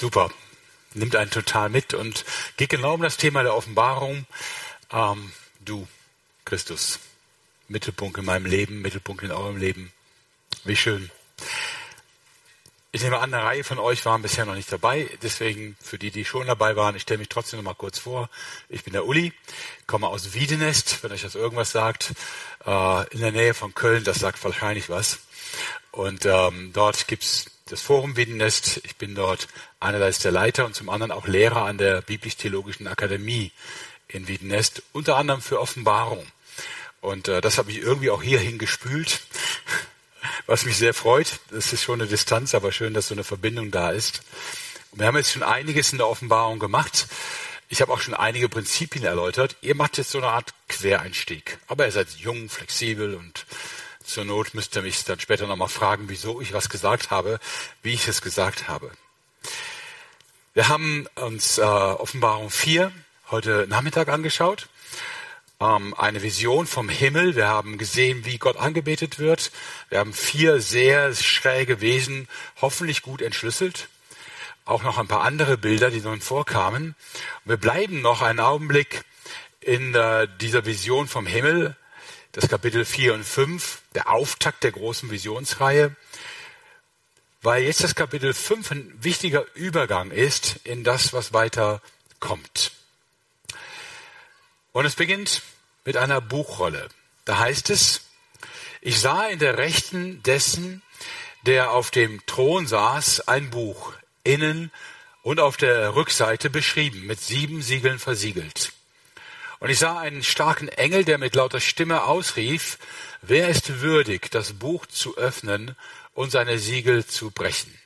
Super. Nimmt einen total mit und geht genau um das Thema der Offenbarung. Ähm, du, Christus, Mittelpunkt in meinem Leben, Mittelpunkt in eurem Leben. Wie schön. Ich nehme an, eine Reihe von euch waren bisher noch nicht dabei. Deswegen, für die, die schon dabei waren, ich stelle mich trotzdem noch mal kurz vor. Ich bin der Uli, komme aus Wiedenest, wenn euch das irgendwas sagt, äh, in der Nähe von Köln. Das sagt wahrscheinlich was. Und ähm, dort gibt's das Forum Wiedenest. Ich bin dort einerseits der Leiter und zum anderen auch Lehrer an der Biblisch-Theologischen Akademie in Wiedenest, unter anderem für Offenbarung. Und äh, das habe ich irgendwie auch hierhin gespült was mich sehr freut. Das ist schon eine Distanz, aber schön, dass so eine Verbindung da ist. Wir haben jetzt schon einiges in der Offenbarung gemacht. Ich habe auch schon einige Prinzipien erläutert. Ihr macht jetzt so eine Art Quereinstieg. Aber ihr seid jung, flexibel und zur Not müsst ihr mich dann später nochmal fragen, wieso ich was gesagt habe, wie ich es gesagt habe. Wir haben uns äh, Offenbarung 4 heute Nachmittag angeschaut ähm, eine Vision vom Himmel. Wir haben gesehen, wie Gott angebetet wird. Wir haben vier sehr schräge Wesen hoffentlich gut entschlüsselt. Auch noch ein paar andere Bilder, die nun vorkamen. wir bleiben noch einen Augenblick in äh, dieser Vision vom Himmel, das Kapitel 4 und 5, der Auftakt der großen Visionsreihe, weil jetzt das Kapitel 5 ein wichtiger Übergang ist in das, was weiter kommt. Und es beginnt mit einer Buchrolle. Da heißt es, ich sah in der Rechten dessen, der auf dem Thron saß, ein Buch, innen und auf der Rückseite beschrieben, mit sieben Siegeln versiegelt. Und ich sah einen starken Engel, der mit lauter Stimme ausrief, wer ist würdig, das Buch zu öffnen und seine Siegel zu brechen?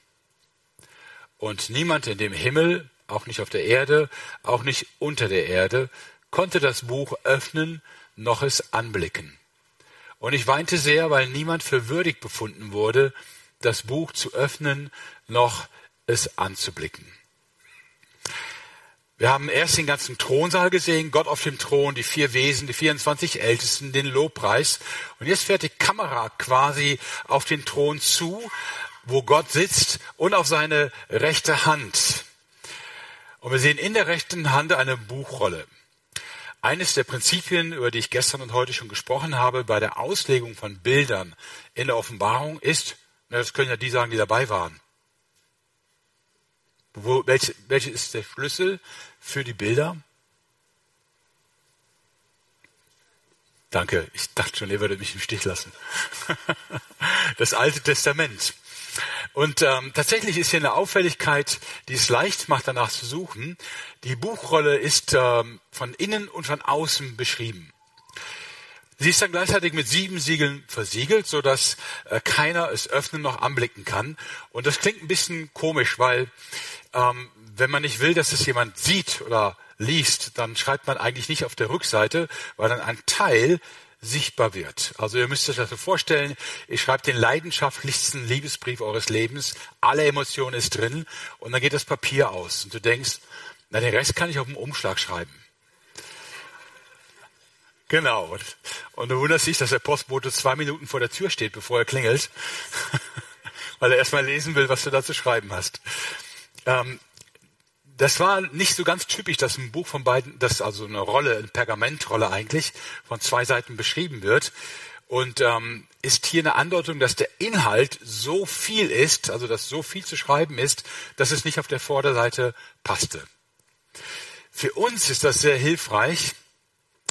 Und niemand in dem Himmel, auch nicht auf der Erde, auch nicht unter der Erde, konnte das Buch öffnen, noch es anblicken. Und ich weinte sehr, weil niemand für würdig befunden wurde, das Buch zu öffnen, noch es anzublicken. Wir haben erst den ganzen Thronsaal gesehen, Gott auf dem Thron, die vier Wesen, die 24 Ältesten, den Lobpreis. Und jetzt fährt die Kamera quasi auf den Thron zu, wo Gott sitzt und auf seine rechte Hand. Und wir sehen in der rechten Hand eine Buchrolle. Eines der Prinzipien, über die ich gestern und heute schon gesprochen habe, bei der Auslegung von Bildern in der Offenbarung ist, das können ja die sagen, die dabei waren. Wo, welche, welche ist der Schlüssel für die Bilder? Danke, ich dachte schon, ihr würdet mich im Stich lassen. Das Alte Testament. Und ähm, tatsächlich ist hier eine Auffälligkeit, die es leicht macht, danach zu suchen. Die Buchrolle ist ähm, von innen und von außen beschrieben. Sie ist dann gleichzeitig mit sieben Siegeln versiegelt, so dass äh, keiner es öffnen noch anblicken kann. Und das klingt ein bisschen komisch, weil ähm, wenn man nicht will, dass es jemand sieht oder liest, dann schreibt man eigentlich nicht auf der Rückseite, weil dann ein Teil sichtbar wird. Also ihr müsst euch das vorstellen, ihr schreibt den leidenschaftlichsten Liebesbrief eures Lebens, alle Emotionen ist drin und dann geht das Papier aus und du denkst, na den Rest kann ich auf dem Umschlag schreiben. Genau. Und du wunderst dich, dass der Postbote zwei Minuten vor der Tür steht, bevor er klingelt, weil er erstmal lesen will, was du da zu schreiben hast. Ähm, das war nicht so ganz typisch, dass ein Buch von beiden, dass also eine Rolle, eine Pergamentrolle eigentlich, von zwei Seiten beschrieben wird. Und ähm, ist hier eine Andeutung, dass der Inhalt so viel ist, also dass so viel zu schreiben ist, dass es nicht auf der Vorderseite passte. Für uns ist das sehr hilfreich,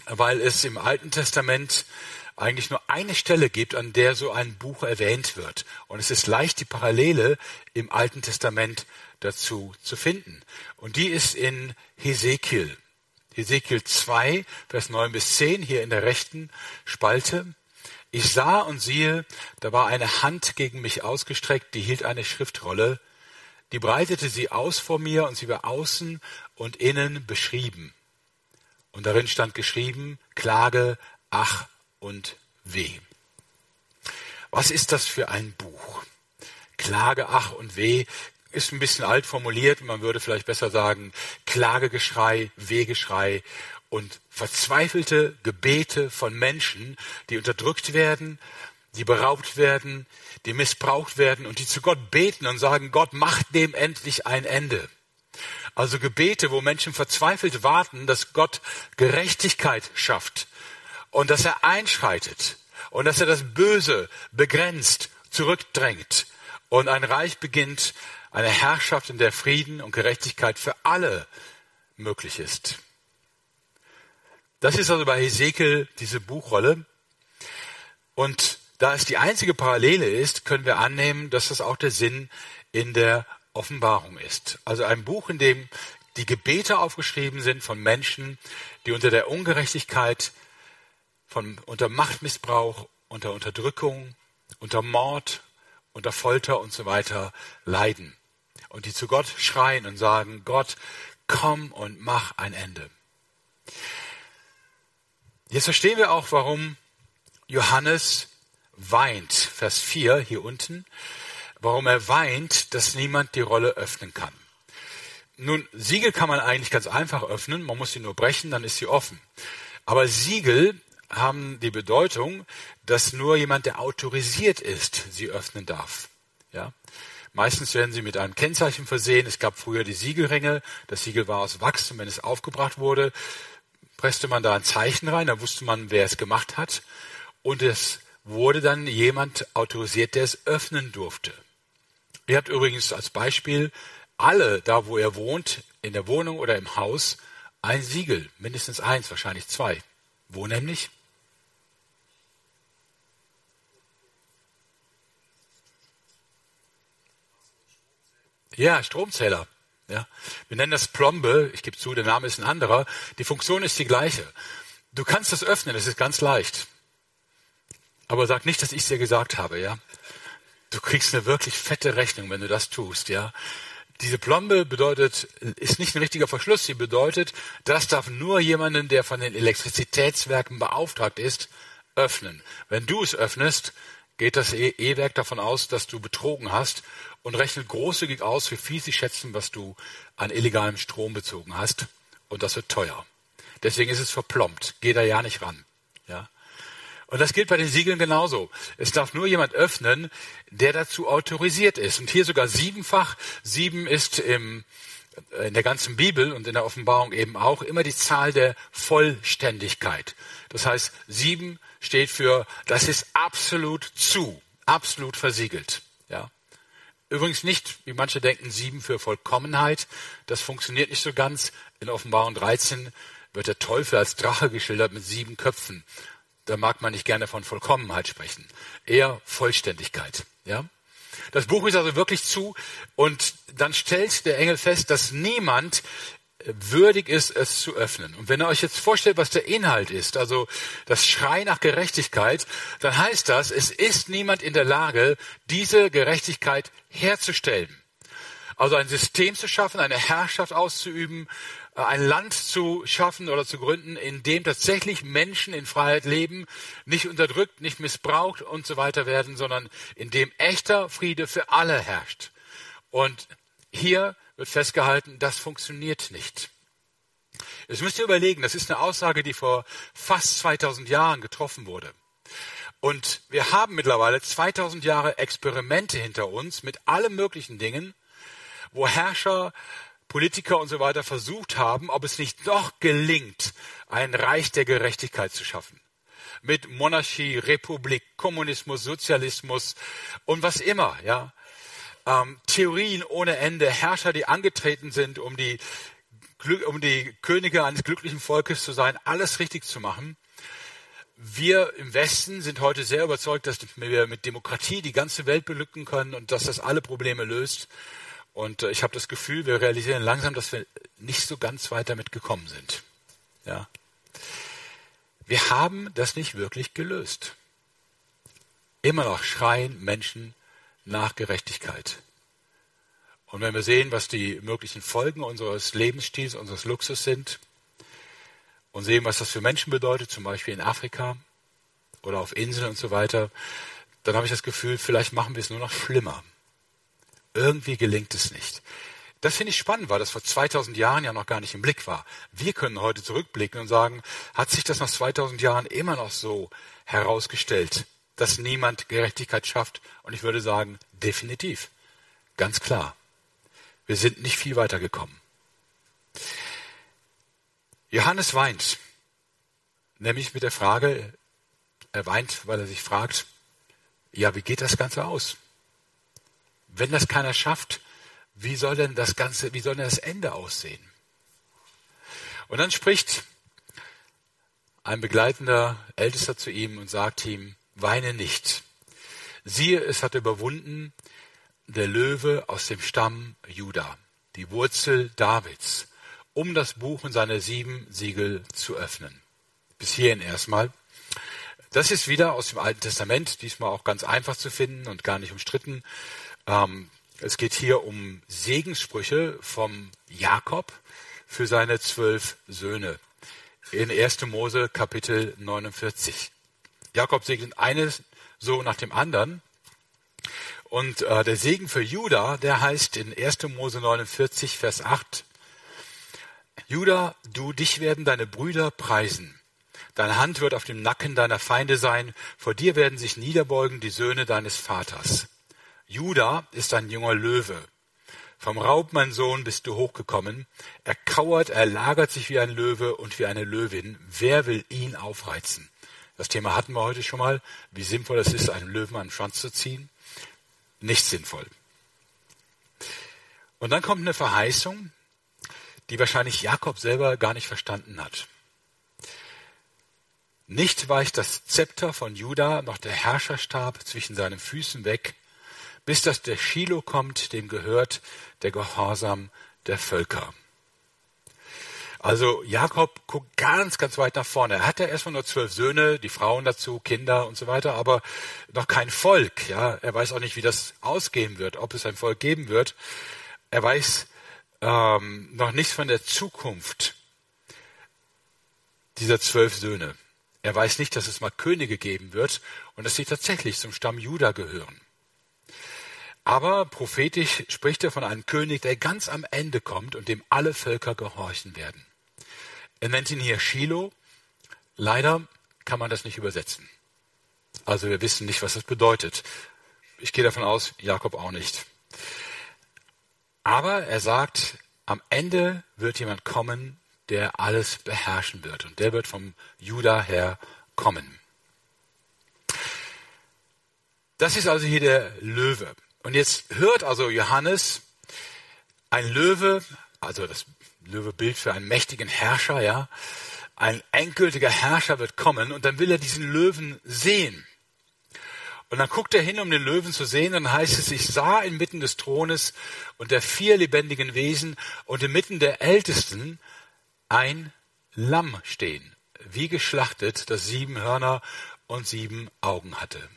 weil es im Alten Testament eigentlich nur eine Stelle gibt, an der so ein Buch erwähnt wird. Und es ist leicht, die Parallele im Alten Testament dazu zu finden. Und die ist in Hesekiel. Hesekiel 2, Vers 9 bis 10, hier in der rechten Spalte. Ich sah und siehe, da war eine Hand gegen mich ausgestreckt, die hielt eine Schriftrolle, die breitete sie aus vor mir und sie war außen und innen beschrieben. Und darin stand geschrieben, Klage, Ach und Weh. Was ist das für ein Buch? Klage, Ach und Weh ist ein bisschen alt formuliert. Man würde vielleicht besser sagen Klagegeschrei, Wehgeschrei und verzweifelte Gebete von Menschen, die unterdrückt werden, die beraubt werden, die missbraucht werden und die zu Gott beten und sagen, Gott, mach dem endlich ein Ende. Also Gebete, wo Menschen verzweifelt warten, dass Gott Gerechtigkeit schafft und dass er einschreitet und dass er das Böse begrenzt, zurückdrängt und ein Reich beginnt, eine Herrschaft, in der Frieden und Gerechtigkeit für alle möglich ist. Das ist also bei Hesekiel diese Buchrolle. Und da es die einzige Parallele ist, können wir annehmen, dass das auch der Sinn in der Offenbarung ist. Also ein Buch, in dem die Gebete aufgeschrieben sind von Menschen, die unter der Ungerechtigkeit, von, unter Machtmissbrauch, unter Unterdrückung, unter Mord, unter Folter und so weiter leiden. Und die zu Gott schreien und sagen, Gott, komm und mach ein Ende. Jetzt verstehen wir auch, warum Johannes weint, Vers 4 hier unten, warum er weint, dass niemand die Rolle öffnen kann. Nun, Siegel kann man eigentlich ganz einfach öffnen, man muss sie nur brechen, dann ist sie offen. Aber Siegel haben die Bedeutung, dass nur jemand, der autorisiert ist, sie öffnen darf. Ja? Meistens werden sie mit einem Kennzeichen versehen. Es gab früher die Siegelringe. Das Siegel war aus Wachs und wenn es aufgebracht wurde, presste man da ein Zeichen rein, da wusste man, wer es gemacht hat. Und es wurde dann jemand autorisiert, der es öffnen durfte. Ihr habt übrigens als Beispiel alle, da wo ihr wohnt, in der Wohnung oder im Haus, ein Siegel, mindestens eins, wahrscheinlich zwei. Wo nämlich? Ja, Stromzähler. Ja. Wir nennen das Plombe. Ich gebe zu, der Name ist ein anderer. Die Funktion ist die gleiche. Du kannst das öffnen, das ist ganz leicht. Aber sag nicht, dass ich es dir gesagt habe, ja. Du kriegst eine wirklich fette Rechnung, wenn du das tust, ja. Diese Plombe bedeutet, ist nicht ein richtiger Verschluss, sie bedeutet, das darf nur jemanden, der von den Elektrizitätswerken beauftragt ist, öffnen. Wenn du es öffnest, geht das e- E-Werk davon aus, dass du betrogen hast und rechnet großzügig aus, wie viel sie schätzen, was du an illegalem Strom bezogen hast. Und das wird teuer. Deswegen ist es verplombt. Geh da ja nicht ran. Ja. Und das gilt bei den Siegeln genauso. Es darf nur jemand öffnen, der dazu autorisiert ist. Und hier sogar siebenfach. Sieben ist im, in der ganzen Bibel und in der Offenbarung eben auch immer die Zahl der Vollständigkeit. Das heißt, sieben steht für, das ist absolut zu, absolut versiegelt. Ja. Übrigens nicht, wie manche denken, sieben für Vollkommenheit. Das funktioniert nicht so ganz. In Offenbarung 13 wird der Teufel als Drache geschildert mit sieben Köpfen. Da mag man nicht gerne von Vollkommenheit sprechen. Eher Vollständigkeit. Ja? Das Buch ist also wirklich zu und dann stellt der Engel fest, dass niemand würdig ist, es zu öffnen. Und wenn ihr euch jetzt vorstellt, was der Inhalt ist, also das Schrei nach Gerechtigkeit, dann heißt das, es ist niemand in der Lage, diese Gerechtigkeit herzustellen. Also ein System zu schaffen, eine Herrschaft auszuüben, äh, ein Land zu schaffen oder zu gründen, in dem tatsächlich Menschen in Freiheit leben, nicht unterdrückt, nicht missbraucht und so weiter werden, sondern in dem echter Friede für alle herrscht. Und hier wird festgehalten, das funktioniert nicht. Jetzt müsst ihr überlegen, das ist eine Aussage, die vor fast 2000 Jahren getroffen wurde. Und wir haben mittlerweile 2000 Jahre Experimente hinter uns mit allen möglichen Dingen, wo Herrscher, Politiker und so weiter versucht haben, ob es nicht doch gelingt, ein Reich der Gerechtigkeit zu schaffen. Mit Monarchie, Republik, Kommunismus, Sozialismus und was immer, ja ähm, Theorien ohne Ende, Herrscher, die angetreten sind, um die, um die Könige eines glücklichen Volkes zu sein, alles richtig zu machen. Wir im Westen sind heute sehr überzeugt, dass wir mit Demokratie die ganze Welt belücken können und dass das alle Probleme löst. Und äh, ich habe das Gefühl, wir realisieren langsam, dass wir nicht so ganz weit damit gekommen sind. Ja. Wir haben das nicht wirklich gelöst. Immer noch schreien Menschen nach Gerechtigkeit. Und wenn wir sehen, was die möglichen Folgen unseres Lebensstils, unseres Luxus sind, und sehen, was das für Menschen bedeutet, zum Beispiel in Afrika oder auf Inseln und so weiter, dann habe ich das Gefühl, vielleicht machen wir es nur noch schlimmer. Irgendwie gelingt es nicht. Das finde ich spannend, weil das vor 2000 Jahren ja noch gar nicht im Blick war. Wir können heute zurückblicken und sagen, hat sich das nach 2000 Jahren immer noch so herausgestellt? Dass niemand Gerechtigkeit schafft. Und ich würde sagen, definitiv. Ganz klar. Wir sind nicht viel weiter gekommen. Johannes weint, nämlich mit der Frage, er weint, weil er sich fragt, ja, wie geht das Ganze aus? Wenn das keiner schafft, wie soll denn das Ganze, wie soll denn das Ende aussehen? Und dann spricht ein begleitender Ältester zu ihm und sagt ihm, weine nicht. Siehe, es hat überwunden der Löwe aus dem Stamm Juda, die Wurzel Davids, um das Buch und seine sieben Siegel zu öffnen. Bis hierhin erstmal. Das ist wieder aus dem Alten Testament, diesmal auch ganz einfach zu finden und gar nicht umstritten. Ähm, es geht hier um Segenssprüche vom Jakob für seine zwölf Söhne in 1. Mose Kapitel 49. Jakob segnet eines so nach dem anderen. Und äh, der Segen für Juda, der heißt in 1. Mose 49, Vers 8, Juda, du, dich werden deine Brüder preisen. Deine Hand wird auf dem Nacken deiner Feinde sein. Vor dir werden sich niederbeugen die Söhne deines Vaters. Juda ist ein junger Löwe. Vom Raub, mein Sohn, bist du hochgekommen. Er kauert, er lagert sich wie ein Löwe und wie eine Löwin. Wer will ihn aufreizen? Das Thema hatten wir heute schon mal, wie sinnvoll es ist, einen Löwen an den Schwanz zu ziehen. Nicht sinnvoll. Und dann kommt eine Verheißung, die wahrscheinlich Jakob selber gar nicht verstanden hat. Nicht weicht das Zepter von Juda noch der Herrscherstab zwischen seinen Füßen weg, bis dass der Shiloh kommt, dem gehört der Gehorsam der Völker. Also Jakob guckt ganz, ganz weit nach vorne. Er hat ja erstmal nur zwölf Söhne, die Frauen dazu, Kinder und so weiter, aber noch kein Volk. Ja, er weiß auch nicht, wie das ausgehen wird, ob es ein Volk geben wird. Er weiß ähm, noch nichts von der Zukunft dieser zwölf Söhne. Er weiß nicht, dass es mal Könige geben wird und dass sie tatsächlich zum Stamm Juda gehören. Aber prophetisch spricht er von einem König, der ganz am Ende kommt und dem alle Völker gehorchen werden. Er nennt ihn hier Shiloh. Leider kann man das nicht übersetzen. Also wir wissen nicht, was das bedeutet. Ich gehe davon aus, Jakob auch nicht. Aber er sagt, am Ende wird jemand kommen, der alles beherrschen wird. Und der wird vom Juda her kommen. Das ist also hier der Löwe. Und jetzt hört also Johannes, ein Löwe, also das Löwebild für einen mächtigen Herrscher, ja, ein endgültiger Herrscher wird kommen und dann will er diesen Löwen sehen. Und dann guckt er hin, um den Löwen zu sehen, und dann heißt es, ich sah inmitten des Thrones und der vier lebendigen Wesen und inmitten der Ältesten ein Lamm stehen, wie geschlachtet, das sieben Hörner und sieben Augen hatte.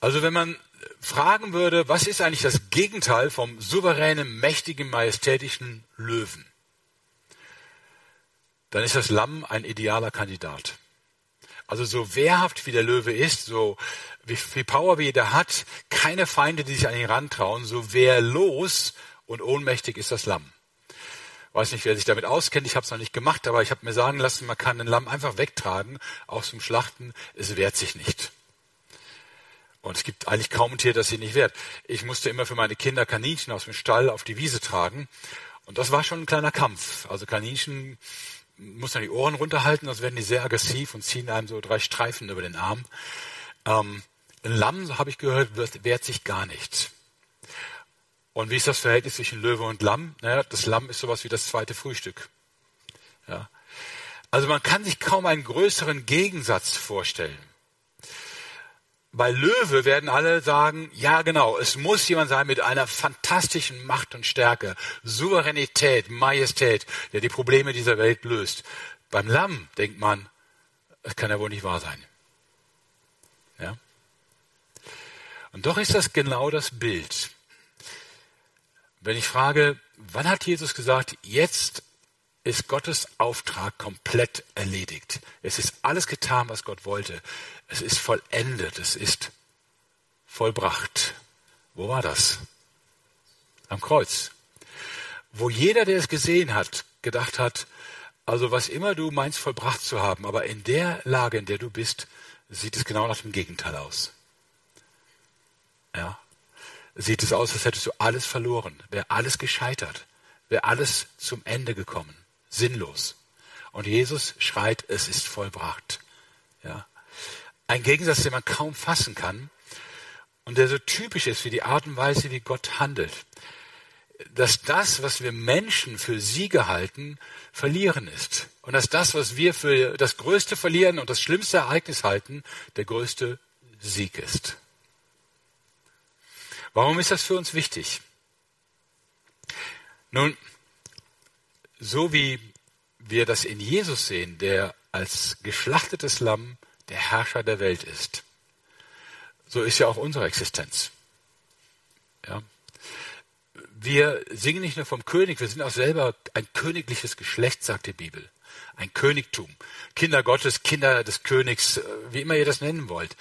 Also wenn man fragen würde, was ist eigentlich das Gegenteil vom souveränen, mächtigen, majestätischen Löwen, dann ist das Lamm ein idealer Kandidat. Also so wehrhaft wie der Löwe ist, so wie viel Power wie der hat, keine Feinde, die sich an ihn rantrauen, so wehrlos und ohnmächtig ist das Lamm. Weiß nicht, wer sich damit auskennt, ich habe es noch nicht gemacht, aber ich habe mir sagen lassen, man kann ein Lamm einfach wegtragen aus dem Schlachten, es wehrt sich nicht. Und es gibt eigentlich kaum ein Tier, das sie nicht wehrt. Ich musste immer für meine Kinder Kaninchen aus dem Stall auf die Wiese tragen. Und das war schon ein kleiner Kampf. Also Kaninchen muss man die Ohren runterhalten, sonst werden die sehr aggressiv und ziehen einem so drei Streifen über den Arm. Ähm, ein Lamm, habe ich gehört, wehrt sich gar nicht. Und wie ist das Verhältnis zwischen Löwe und Lamm? Naja, das Lamm ist sowas wie das zweite Frühstück. Ja. Also man kann sich kaum einen größeren Gegensatz vorstellen. Bei Löwe werden alle sagen, ja genau, es muss jemand sein mit einer fantastischen Macht und Stärke, Souveränität, Majestät, der die Probleme dieser Welt löst. Beim Lamm denkt man, das kann ja wohl nicht wahr sein. Ja? Und doch ist das genau das Bild. Wenn ich frage, wann hat Jesus gesagt, jetzt ist Gottes Auftrag komplett erledigt. Es ist alles getan, was Gott wollte. Es ist vollendet. Es ist vollbracht. Wo war das? Am Kreuz. Wo jeder, der es gesehen hat, gedacht hat, also was immer du meinst vollbracht zu haben, aber in der Lage, in der du bist, sieht es genau nach dem Gegenteil aus. Ja. Sieht es aus, als hättest du alles verloren, wäre alles gescheitert, wäre alles zum Ende gekommen, sinnlos. Und Jesus schreit, es ist vollbracht. Ja. Ein Gegensatz, den man kaum fassen kann und der so typisch ist wie die Art und Weise, wie Gott handelt. Dass das, was wir Menschen für Siege halten, verlieren ist. Und dass das, was wir für das größte Verlieren und das schlimmste Ereignis halten, der größte Sieg ist. Warum ist das für uns wichtig? Nun, so wie wir das in Jesus sehen, der als geschlachtetes Lamm der Herrscher der Welt ist, so ist ja auch unsere Existenz. Ja. Wir singen nicht nur vom König, wir sind auch selber ein königliches Geschlecht, sagt die Bibel. Ein Königtum. Kinder Gottes, Kinder des Königs, wie immer ihr das nennen wollt.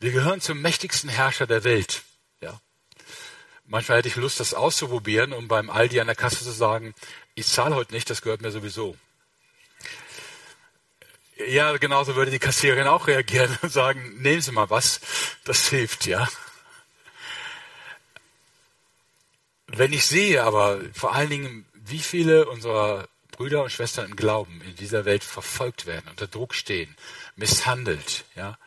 Wir gehören zum mächtigsten Herrscher der Welt. Manchmal hätte ich Lust, das auszuprobieren, um beim Aldi an der Kasse zu sagen, ich zahle heute nicht, das gehört mir sowieso. Ja, genauso würde die Kassiererin auch reagieren und sagen, nehmen Sie mal was, das hilft, ja. Wenn ich sehe aber vor allen Dingen, wie viele unserer Brüder und Schwestern im Glauben in dieser Welt verfolgt werden, unter Druck stehen, misshandelt, ja,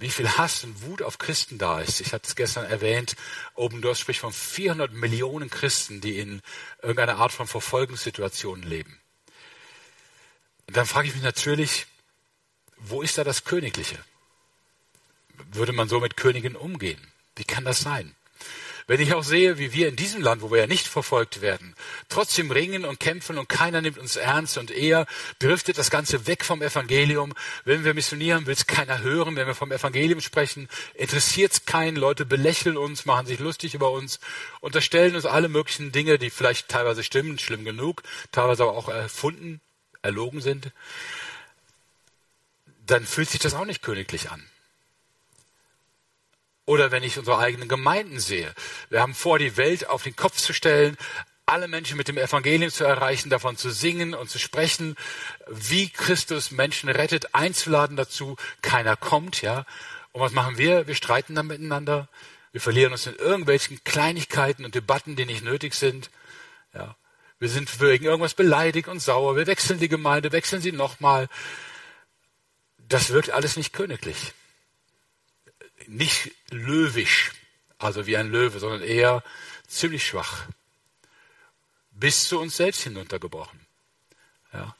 wie viel Hass und Wut auf Christen da ist. Ich hatte es gestern erwähnt, Obendorf spricht von 400 Millionen Christen, die in irgendeiner Art von Verfolgungssituationen leben. Und dann frage ich mich natürlich, wo ist da das Königliche? Würde man so mit Königen umgehen? Wie kann das sein? Wenn ich auch sehe, wie wir in diesem Land, wo wir ja nicht verfolgt werden, trotzdem ringen und kämpfen und keiner nimmt uns ernst und eher driftet das Ganze weg vom Evangelium. Wenn wir missionieren, will es keiner hören. Wenn wir vom Evangelium sprechen, interessiert es keinen. Leute belächeln uns, machen sich lustig über uns, unterstellen uns alle möglichen Dinge, die vielleicht teilweise stimmen, schlimm genug, teilweise aber auch erfunden, erlogen sind dann fühlt sich das auch nicht königlich an. Oder wenn ich unsere eigenen Gemeinden sehe. Wir haben vor, die Welt auf den Kopf zu stellen, alle Menschen mit dem Evangelium zu erreichen, davon zu singen und zu sprechen, wie Christus Menschen rettet, einzuladen dazu. Keiner kommt, ja. Und was machen wir? Wir streiten dann miteinander. Wir verlieren uns in irgendwelchen Kleinigkeiten und Debatten, die nicht nötig sind. Ja. Wir sind wegen irgendwas beleidigt und sauer. Wir wechseln die Gemeinde, wechseln sie nochmal das wirkt alles nicht königlich. Nicht löwisch, also wie ein Löwe, sondern eher ziemlich schwach. Bis zu uns selbst hinuntergebrochen. Ja.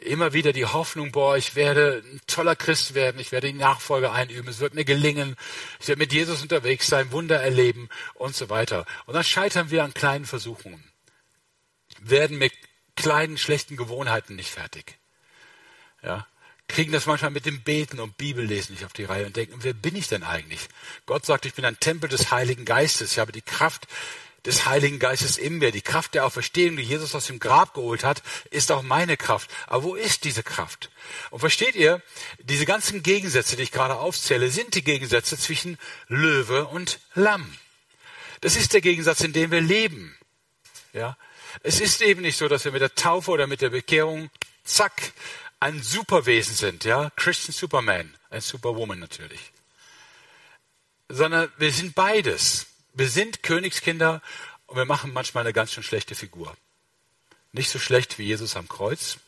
Immer wieder die Hoffnung, boah, ich werde ein toller Christ werden, ich werde die Nachfolge einüben, es wird mir gelingen, ich werde mit Jesus unterwegs sein, Wunder erleben und so weiter. Und dann scheitern wir an kleinen Versuchungen, werden mit kleinen schlechten Gewohnheiten nicht fertig. Ja kriegen das manchmal mit dem Beten und Bibellesen nicht auf die Reihe und denken, wer bin ich denn eigentlich? Gott sagt, ich bin ein Tempel des Heiligen Geistes. Ich habe die Kraft des Heiligen Geistes in mir. Die Kraft der Auferstehung, die Jesus aus dem Grab geholt hat, ist auch meine Kraft. Aber wo ist diese Kraft? Und versteht ihr, diese ganzen Gegensätze, die ich gerade aufzähle, sind die Gegensätze zwischen Löwe und Lamm. Das ist der Gegensatz, in dem wir leben. Ja. Es ist eben nicht so, dass wir mit der Taufe oder mit der Bekehrung, zack, ein Superwesen sind, ja, Christian Superman, ein Superwoman natürlich. Sondern wir sind beides. Wir sind Königskinder und wir machen manchmal eine ganz schön schlechte Figur. Nicht so schlecht wie Jesus am Kreuz,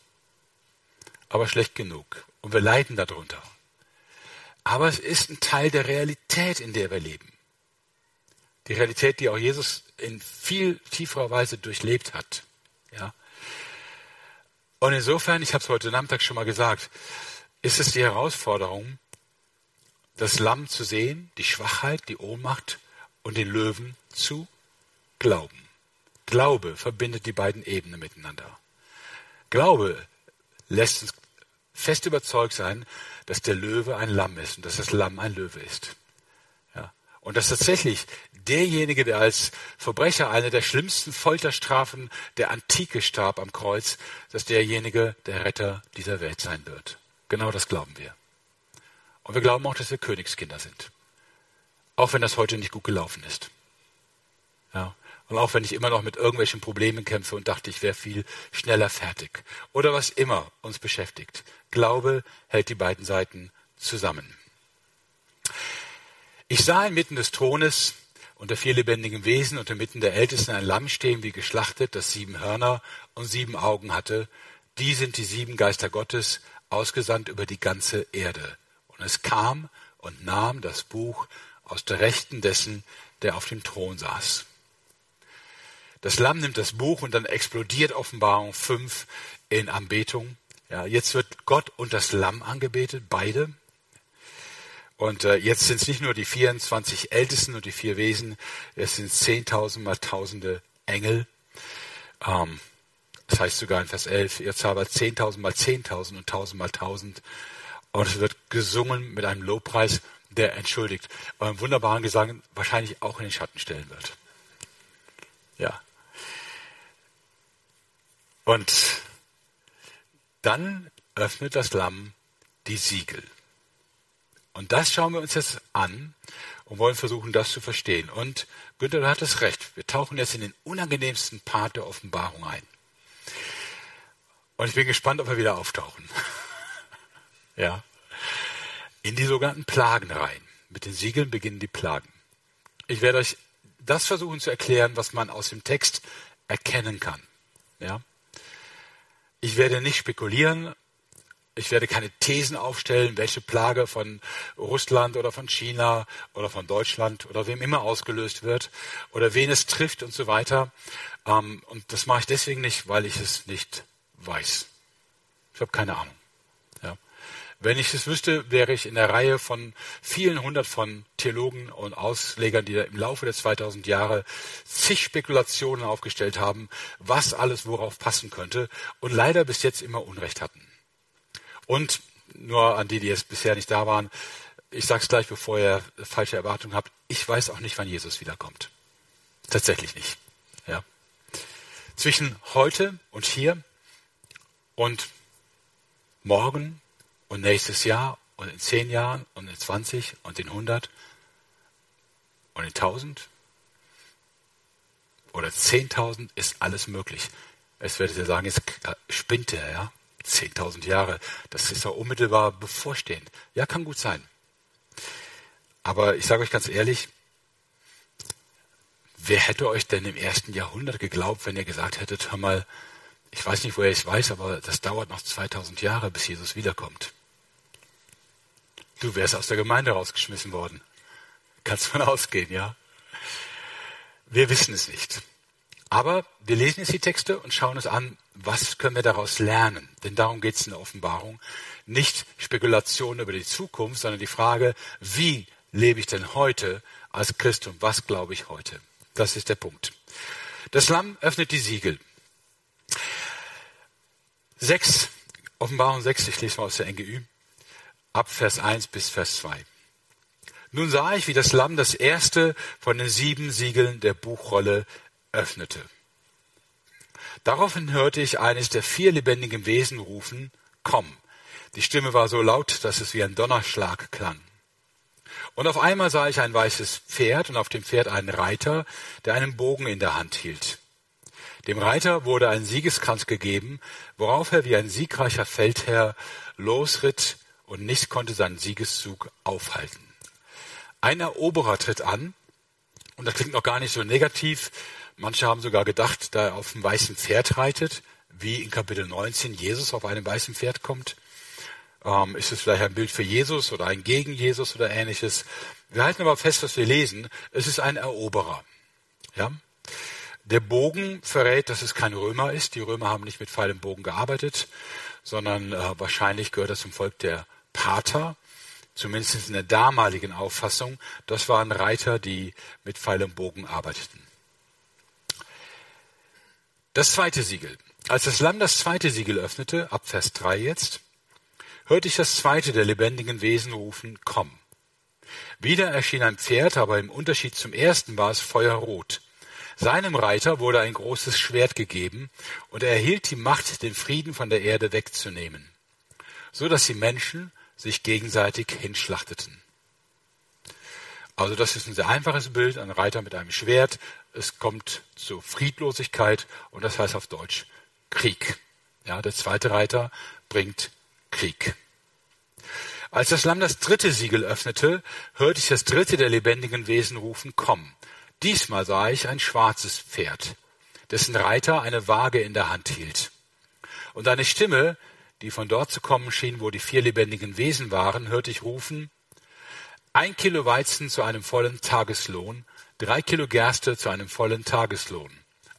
aber schlecht genug. Und wir leiden darunter. Aber es ist ein Teil der Realität, in der wir leben. Die Realität, die auch Jesus in viel tieferer Weise durchlebt hat. Ja. Und insofern, ich habe es heute Nachmittag schon mal gesagt, ist es die Herausforderung, das Lamm zu sehen, die Schwachheit, die Ohnmacht und den Löwen zu glauben. Glaube verbindet die beiden Ebenen miteinander. Glaube lässt uns fest überzeugt sein, dass der Löwe ein Lamm ist und dass das Lamm ein Löwe ist. Und dass tatsächlich derjenige, der als Verbrecher eine der schlimmsten Folterstrafen der Antike starb am Kreuz, dass derjenige der Retter dieser Welt sein wird. Genau das glauben wir. Und wir glauben auch, dass wir Königskinder sind. Auch wenn das heute nicht gut gelaufen ist. Ja. Und auch wenn ich immer noch mit irgendwelchen Problemen kämpfe und dachte, ich wäre viel schneller fertig. Oder was immer uns beschäftigt. Glaube hält die beiden Seiten zusammen. Ich sah inmitten des Thrones unter vier lebendigen Wesen und inmitten der Ältesten ein Lamm stehen, wie geschlachtet, das sieben Hörner und sieben Augen hatte. Die sind die sieben Geister Gottes, ausgesandt über die ganze Erde. Und es kam und nahm das Buch aus der Rechten dessen, der auf dem Thron saß. Das Lamm nimmt das Buch und dann explodiert Offenbarung 5 in Anbetung. Ja, jetzt wird Gott und das Lamm angebetet, beide. Und äh, jetzt sind es nicht nur die 24 Ältesten und die vier Wesen, es sind 10.000 mal Tausende Engel. Ähm, das heißt sogar in Vers 11, ihr zaubert 10.000 mal 10.000 und 1.000 mal 1.000. Und es wird gesungen mit einem Lobpreis, der entschuldigt, eurem wunderbaren Gesang wahrscheinlich auch in den Schatten stellen wird. Ja. Und dann öffnet das Lamm die Siegel. Und das schauen wir uns jetzt an und wollen versuchen, das zu verstehen. Und Günther, du hattest recht. Wir tauchen jetzt in den unangenehmsten Part der Offenbarung ein. Und ich bin gespannt, ob wir wieder auftauchen. ja. In die sogenannten Plagen rein. Mit den Siegeln beginnen die Plagen. Ich werde euch das versuchen zu erklären, was man aus dem Text erkennen kann. Ja. Ich werde nicht spekulieren. Ich werde keine Thesen aufstellen, welche Plage von Russland oder von China oder von Deutschland oder wem immer ausgelöst wird oder wen es trifft und so weiter. Ähm, und das mache ich deswegen nicht, weil ich es nicht weiß. Ich habe keine Ahnung. Wenn ich es wüsste, wäre ich in der Reihe von vielen hundert von Theologen und Auslegern, die im Laufe der 2000 Jahre zig Spekulationen aufgestellt haben, was alles worauf passen könnte und leider bis jetzt immer Unrecht hatten. Und nur an die, die jetzt bisher nicht da waren, ich sage es gleich, bevor ihr falsche Erwartungen habt, ich weiß auch nicht, wann Jesus wiederkommt. Tatsächlich nicht. Ja. Zwischen heute und hier und morgen und nächstes Jahr und in zehn Jahren und in 20 und in 100 und in 1000 oder 10.000 ist alles möglich. Es werdet ihr sagen, jetzt spinnt er, ja? 10.000 Jahre, das ist ja unmittelbar bevorstehend. Ja, kann gut sein. Aber ich sage euch ganz ehrlich, wer hätte euch denn im ersten Jahrhundert geglaubt, wenn ihr gesagt hättet, hör mal, ich weiß nicht, woher ich es weiß, aber das dauert noch 2000 Jahre, bis Jesus wiederkommt. Du wärst aus der Gemeinde rausgeschmissen worden. Kannst von ausgehen, ja? Wir wissen es nicht. Aber wir lesen jetzt die Texte und schauen uns an, was können wir daraus lernen. Denn darum geht es in der Offenbarung. Nicht Spekulation über die Zukunft, sondern die Frage, wie lebe ich denn heute als Christ und was glaube ich heute? Das ist der Punkt. Das Lamm öffnet die Siegel. 6, Offenbarung 6, ich lese mal aus der NGÜ, ab Vers 1 bis Vers 2. Nun sah ich, wie das Lamm das erste von den sieben Siegeln der Buchrolle öffnete. Daraufhin hörte ich eines der vier lebendigen Wesen rufen, komm. Die Stimme war so laut, dass es wie ein Donnerschlag klang. Und auf einmal sah ich ein weißes Pferd und auf dem Pferd einen Reiter, der einen Bogen in der Hand hielt. Dem Reiter wurde ein Siegeskranz gegeben, worauf er wie ein siegreicher Feldherr losritt und nichts konnte seinen Siegeszug aufhalten. Ein Eroberer tritt an, und das klingt noch gar nicht so negativ. Manche haben sogar gedacht, da er auf einem weißen Pferd reitet, wie in Kapitel 19 Jesus auf einem weißen Pferd kommt. Ähm, ist es vielleicht ein Bild für Jesus oder ein gegen Jesus oder ähnliches? Wir halten aber fest, was wir lesen. Es ist ein Eroberer. Ja? Der Bogen verrät, dass es kein Römer ist. Die Römer haben nicht mit Pfeil und Bogen gearbeitet, sondern äh, wahrscheinlich gehört er zum Volk der Pater, zumindest in der damaligen Auffassung. Das waren Reiter, die mit Pfeil und Bogen arbeiteten. Das zweite Siegel. Als das Lamm das zweite Siegel öffnete, ab Vers 3 jetzt, hörte ich das zweite der lebendigen Wesen rufen, komm. Wieder erschien ein Pferd, aber im Unterschied zum ersten war es feuerrot. Seinem Reiter wurde ein großes Schwert gegeben, und er erhielt die Macht, den Frieden von der Erde wegzunehmen, so dass die Menschen sich gegenseitig hinschlachteten. Also das ist ein sehr einfaches Bild, ein Reiter mit einem Schwert. Es kommt zur Friedlosigkeit und das heißt auf Deutsch Krieg. Ja, der zweite Reiter bringt Krieg. Als das Lamm das dritte Siegel öffnete, hörte ich das dritte der lebendigen Wesen rufen, komm. Diesmal sah ich ein schwarzes Pferd, dessen Reiter eine Waage in der Hand hielt. Und eine Stimme, die von dort zu kommen schien, wo die vier lebendigen Wesen waren, hörte ich rufen, ein Kilo Weizen zu einem vollen Tageslohn, drei Kilo Gerste zu einem vollen Tageslohn.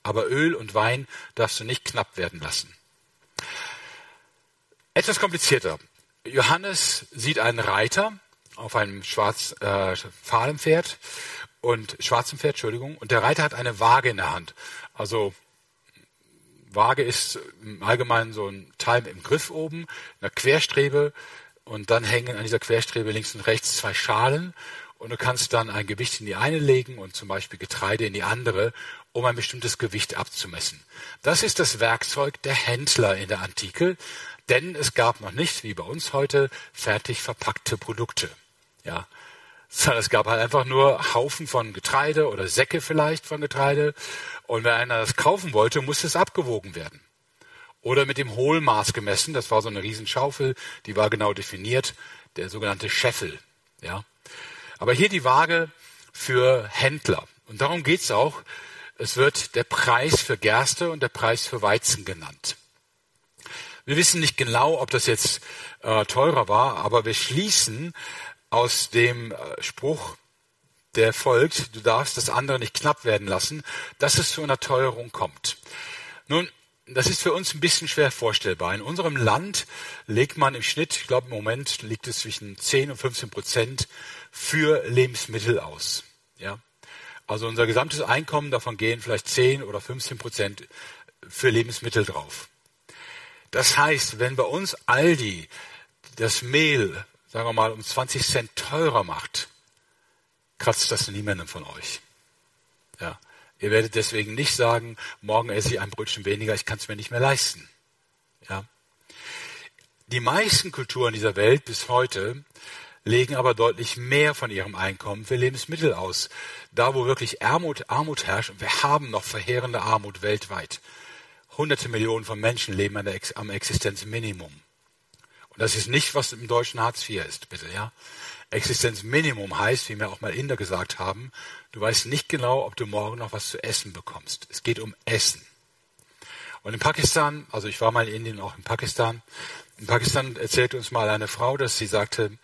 Aber Öl und Wein darfst du nicht knapp werden lassen. Etwas komplizierter. Johannes sieht einen Reiter auf einem schwarz, äh, fahlen Pferd und schwarzen Pferd, Entschuldigung, und der Reiter hat eine Waage in der Hand. Also Waage ist im Allgemeinen so ein Teil im Griff oben, eine Querstrebe und dann hängen an dieser Querstrebe links und rechts zwei Schalen und du kannst dann ein Gewicht in die eine legen und zum Beispiel Getreide in die andere, um ein bestimmtes Gewicht abzumessen. Das ist das Werkzeug der Händler in der Antike, denn es gab noch nicht, wie bei uns heute, fertig verpackte Produkte. Ja, sondern es gab halt einfach nur Haufen von Getreide oder Säcke vielleicht von Getreide. Und wenn einer das kaufen wollte, musste es abgewogen werden. Oder mit dem Hohlmaß gemessen. Das war so eine Riesenschaufel, die war genau definiert, der sogenannte Scheffel. Ja. Aber hier die Waage für Händler. Und darum geht's auch. Es wird der Preis für Gerste und der Preis für Weizen genannt. Wir wissen nicht genau, ob das jetzt äh, teurer war, aber wir schließen, aus dem äh, Spruch, der folgt, du darfst das andere nicht knapp werden lassen, dass es zu einer Teuerung kommt. Nun, das ist für uns ein bisschen schwer vorstellbar. In unserem Land legt man im Schnitt, ich glaube im Moment liegt es zwischen 10 und 15 Prozent für Lebensmittel aus. Ja? Also unser gesamtes Einkommen, davon gehen vielleicht 10 oder 15 Prozent für Lebensmittel drauf. Das heißt, wenn bei uns Aldi das Mehl sagen wir mal, um 20 Cent teurer macht, kratzt das niemandem von euch. Ja. Ihr werdet deswegen nicht sagen, morgen esse ich ein Brötchen weniger, ich kann es mir nicht mehr leisten. Ja. Die meisten Kulturen dieser Welt bis heute legen aber deutlich mehr von ihrem Einkommen für Lebensmittel aus. Da, wo wirklich Armut, Armut herrscht, und wir haben noch verheerende Armut weltweit. Hunderte Millionen von Menschen leben an der, am Existenzminimum. Und das ist nicht, was im deutschen Hartz IV ist, bitte, ja. Existenzminimum heißt, wie mir auch mal Inder gesagt haben, du weißt nicht genau, ob du morgen noch was zu essen bekommst. Es geht um Essen. Und in Pakistan, also ich war mal in Indien, auch in Pakistan, in Pakistan erzählte uns mal eine Frau, dass sie sagte,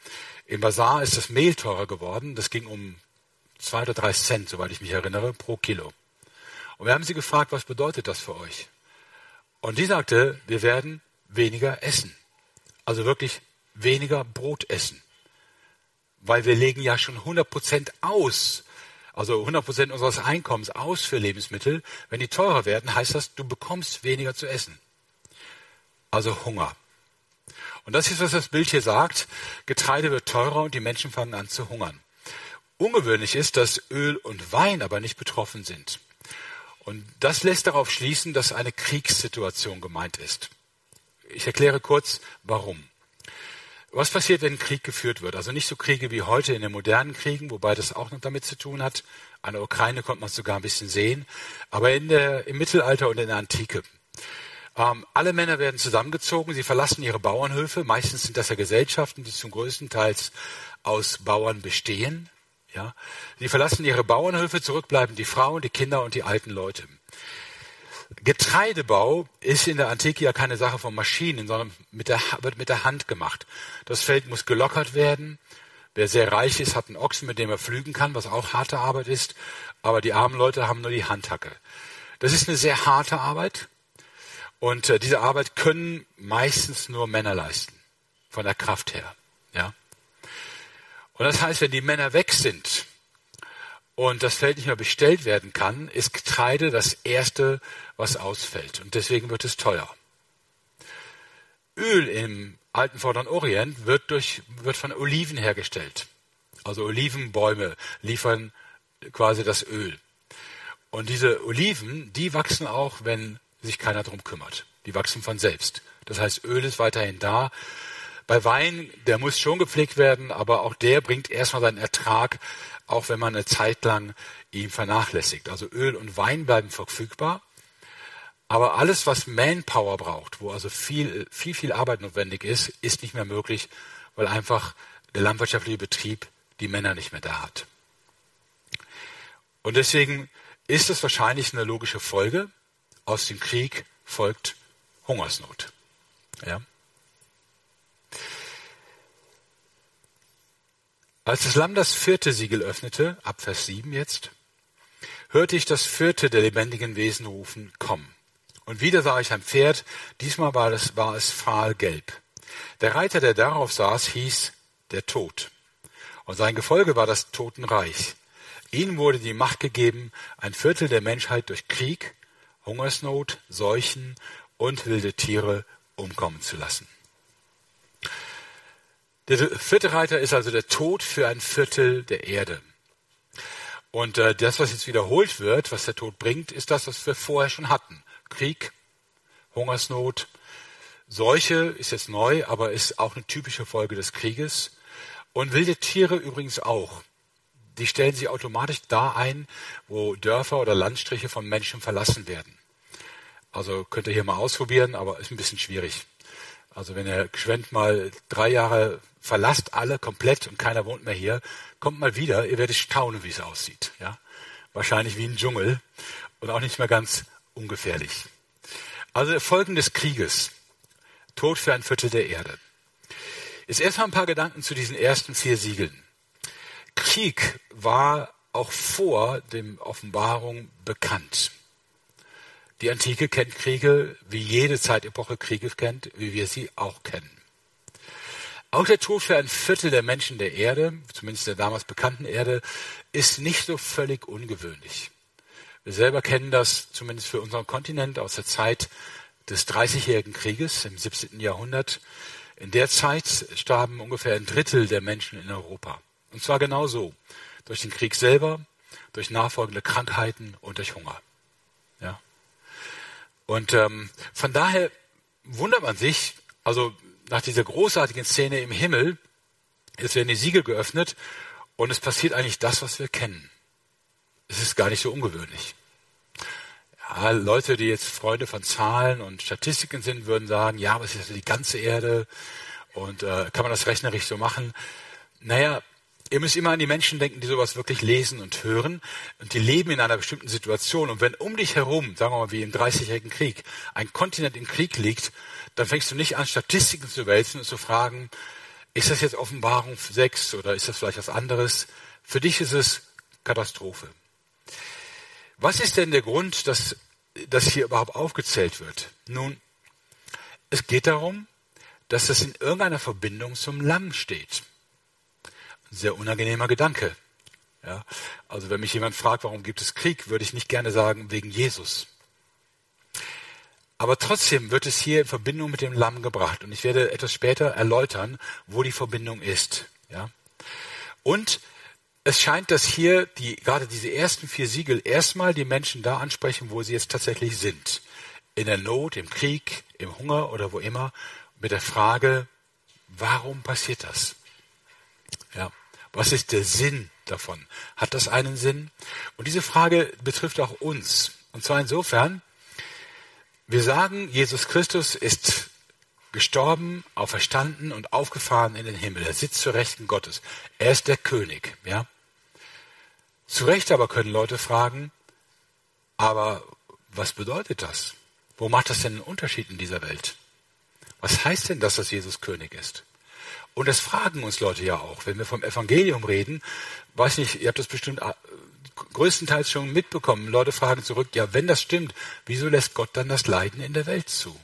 im Bazar ist das Mehl teurer geworden. Das ging um zwei oder drei Cent, soweit ich mich erinnere, pro Kilo. Und wir haben sie gefragt, was bedeutet das für euch? Und die sagte, wir werden weniger essen. Also wirklich weniger Brot essen. Weil wir legen ja schon 100 Prozent aus. Also 100 Prozent unseres Einkommens aus für Lebensmittel. Wenn die teurer werden, heißt das, du bekommst weniger zu essen. Also Hunger. Und das ist, was das Bild hier sagt. Getreide wird teurer und die Menschen fangen an zu hungern. Ungewöhnlich ist, dass Öl und Wein aber nicht betroffen sind. Und das lässt darauf schließen, dass eine Kriegssituation gemeint ist. Ich erkläre kurz, warum. Was passiert, wenn Krieg geführt wird? Also nicht so Kriege wie heute in den modernen Kriegen, wobei das auch noch damit zu tun hat. An der Ukraine konnte man es sogar ein bisschen sehen. Aber in der, im Mittelalter und in der Antike. Ähm, alle Männer werden zusammengezogen, sie verlassen ihre Bauernhöfe. Meistens sind das ja Gesellschaften, die zum größten Teil aus Bauern bestehen. Ja, sie verlassen ihre Bauernhöfe, zurückbleiben die Frauen, die Kinder und die alten Leute. Getreidebau ist in der Antike ja keine Sache von Maschinen, sondern mit der, wird mit der Hand gemacht. Das Feld muss gelockert werden. Wer sehr reich ist, hat einen Ochsen, mit dem er pflügen kann, was auch harte Arbeit ist. Aber die armen Leute haben nur die Handhacke. Das ist eine sehr harte Arbeit. Und äh, diese Arbeit können meistens nur Männer leisten. Von der Kraft her. Ja. Und das heißt, wenn die Männer weg sind, und das Feld nicht mehr bestellt werden kann, ist Getreide das erste, was ausfällt. Und deswegen wird es teuer. Öl im alten Vorderen Orient wird, durch, wird von Oliven hergestellt. Also Olivenbäume liefern quasi das Öl. Und diese Oliven, die wachsen auch, wenn sich keiner drum kümmert. Die wachsen von selbst. Das heißt, Öl ist weiterhin da. Bei Wein, der muss schon gepflegt werden, aber auch der bringt erstmal seinen Ertrag auch wenn man eine Zeit lang ihn vernachlässigt. Also Öl und Wein bleiben verfügbar. Aber alles, was Manpower braucht, wo also viel, viel, viel Arbeit notwendig ist, ist nicht mehr möglich, weil einfach der landwirtschaftliche Betrieb die Männer nicht mehr da hat. Und deswegen ist es wahrscheinlich eine logische Folge. Aus dem Krieg folgt Hungersnot. Ja. Als das Lamm das vierte Siegel öffnete, ab Vers 7 jetzt, hörte ich das vierte der lebendigen Wesen rufen, komm. Und wieder sah ich ein Pferd, diesmal war es, war es fahlgelb. Der Reiter, der darauf saß, hieß der Tod. Und sein Gefolge war das Totenreich. Ihnen wurde die Macht gegeben, ein Viertel der Menschheit durch Krieg, Hungersnot, Seuchen und wilde Tiere umkommen zu lassen. Der vierte Reiter ist also der Tod für ein Viertel der Erde. Und äh, das, was jetzt wiederholt wird, was der Tod bringt, ist das, was wir vorher schon hatten. Krieg, Hungersnot, Seuche ist jetzt neu, aber ist auch eine typische Folge des Krieges. Und wilde Tiere übrigens auch. Die stellen sich automatisch da ein, wo Dörfer oder Landstriche von Menschen verlassen werden. Also könnt ihr hier mal ausprobieren, aber ist ein bisschen schwierig. Also wenn ihr geschwind mal drei Jahre verlasst alle komplett und keiner wohnt mehr hier, kommt mal wieder, ihr werdet staunen, wie es aussieht. Ja? Wahrscheinlich wie ein Dschungel und auch nicht mehr ganz ungefährlich. Also Folgen des Krieges. Tod für ein Viertel der Erde. Jetzt erstmal ein paar Gedanken zu diesen ersten vier Siegeln. Krieg war auch vor dem Offenbarung bekannt. Die Antike kennt Kriege, wie jede Zeitepoche Kriege kennt, wie wir sie auch kennen. Auch der Tod für ein Viertel der Menschen der Erde, zumindest der damals bekannten Erde, ist nicht so völlig ungewöhnlich. Wir selber kennen das zumindest für unseren Kontinent aus der Zeit des Dreißigjährigen Krieges im 17. Jahrhundert. In der Zeit starben ungefähr ein Drittel der Menschen in Europa. Und zwar genau so. Durch den Krieg selber, durch nachfolgende Krankheiten und durch Hunger. Ja. Und ähm, von daher wundert man sich, also nach dieser großartigen Szene im Himmel, jetzt werden die Siegel geöffnet und es passiert eigentlich das, was wir kennen. Es ist gar nicht so ungewöhnlich. Ja, Leute, die jetzt Freunde von Zahlen und Statistiken sind, würden sagen, ja, aber es ist die ganze Erde und äh, kann man das rechnerisch so machen? Naja, Ihr müsst immer an die Menschen denken, die sowas wirklich lesen und hören. Und die leben in einer bestimmten Situation. Und wenn um dich herum, sagen wir mal wie im Dreißigjährigen Krieg, ein Kontinent im Krieg liegt, dann fängst du nicht an, Statistiken zu wälzen und zu fragen, ist das jetzt Offenbarung 6 oder ist das vielleicht was anderes? Für dich ist es Katastrophe. Was ist denn der Grund, dass das hier überhaupt aufgezählt wird? Nun, es geht darum, dass das in irgendeiner Verbindung zum Lamm steht sehr unangenehmer Gedanke. Ja, also wenn mich jemand fragt, warum gibt es Krieg, würde ich nicht gerne sagen, wegen Jesus. Aber trotzdem wird es hier in Verbindung mit dem Lamm gebracht. Und ich werde etwas später erläutern, wo die Verbindung ist. Ja? Und es scheint, dass hier die, gerade diese ersten vier Siegel erstmal die Menschen da ansprechen, wo sie jetzt tatsächlich sind. In der Not, im Krieg, im Hunger oder wo immer, mit der Frage, warum passiert das? Ja. Was ist der Sinn davon? Hat das einen Sinn? Und diese Frage betrifft auch uns. Und zwar insofern, wir sagen, Jesus Christus ist gestorben, auferstanden und aufgefahren in den Himmel. Er sitzt zur Rechten Gottes. Er ist der König, ja. Zu Recht aber können Leute fragen, aber was bedeutet das? Wo macht das denn einen Unterschied in dieser Welt? Was heißt denn das, dass Jesus König ist? Und das fragen uns Leute ja auch, wenn wir vom Evangelium reden. Weiß nicht, ihr habt das bestimmt äh, größtenteils schon mitbekommen. Leute fragen zurück, ja, wenn das stimmt, wieso lässt Gott dann das Leiden in der Welt zu?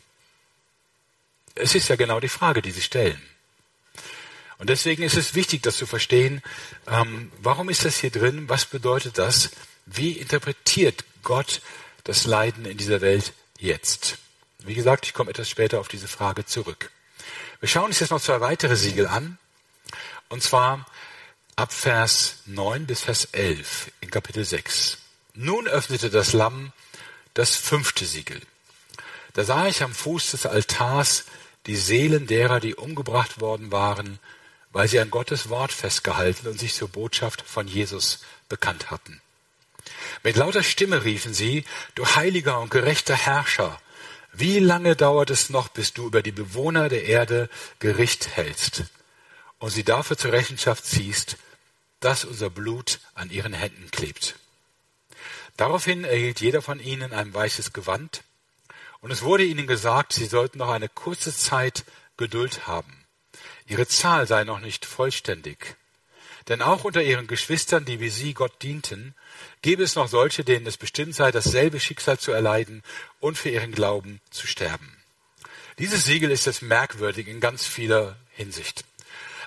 Es ist ja genau die Frage, die sie stellen. Und deswegen ist es wichtig, das zu verstehen. Ähm, warum ist das hier drin? Was bedeutet das? Wie interpretiert Gott das Leiden in dieser Welt jetzt? Wie gesagt, ich komme etwas später auf diese Frage zurück. Wir schauen uns jetzt noch zwei weitere Siegel an. Und zwar ab Vers 9 bis Vers 11 in Kapitel 6. Nun öffnete das Lamm das fünfte Siegel. Da sah ich am Fuß des Altars die Seelen derer, die umgebracht worden waren, weil sie an Gottes Wort festgehalten und sich zur Botschaft von Jesus bekannt hatten. Mit lauter Stimme riefen sie, du heiliger und gerechter Herrscher, wie lange dauert es noch, bis du über die Bewohner der Erde Gericht hältst? und sie dafür zur Rechenschaft ziehst, dass unser Blut an ihren Händen klebt. Daraufhin erhielt jeder von ihnen ein weißes Gewand, und es wurde ihnen gesagt, sie sollten noch eine kurze Zeit Geduld haben. Ihre Zahl sei noch nicht vollständig. Denn auch unter ihren Geschwistern, die wie sie Gott dienten, gäbe es noch solche, denen es bestimmt sei, dasselbe Schicksal zu erleiden und für ihren Glauben zu sterben. Dieses Siegel ist jetzt merkwürdig in ganz vieler Hinsicht.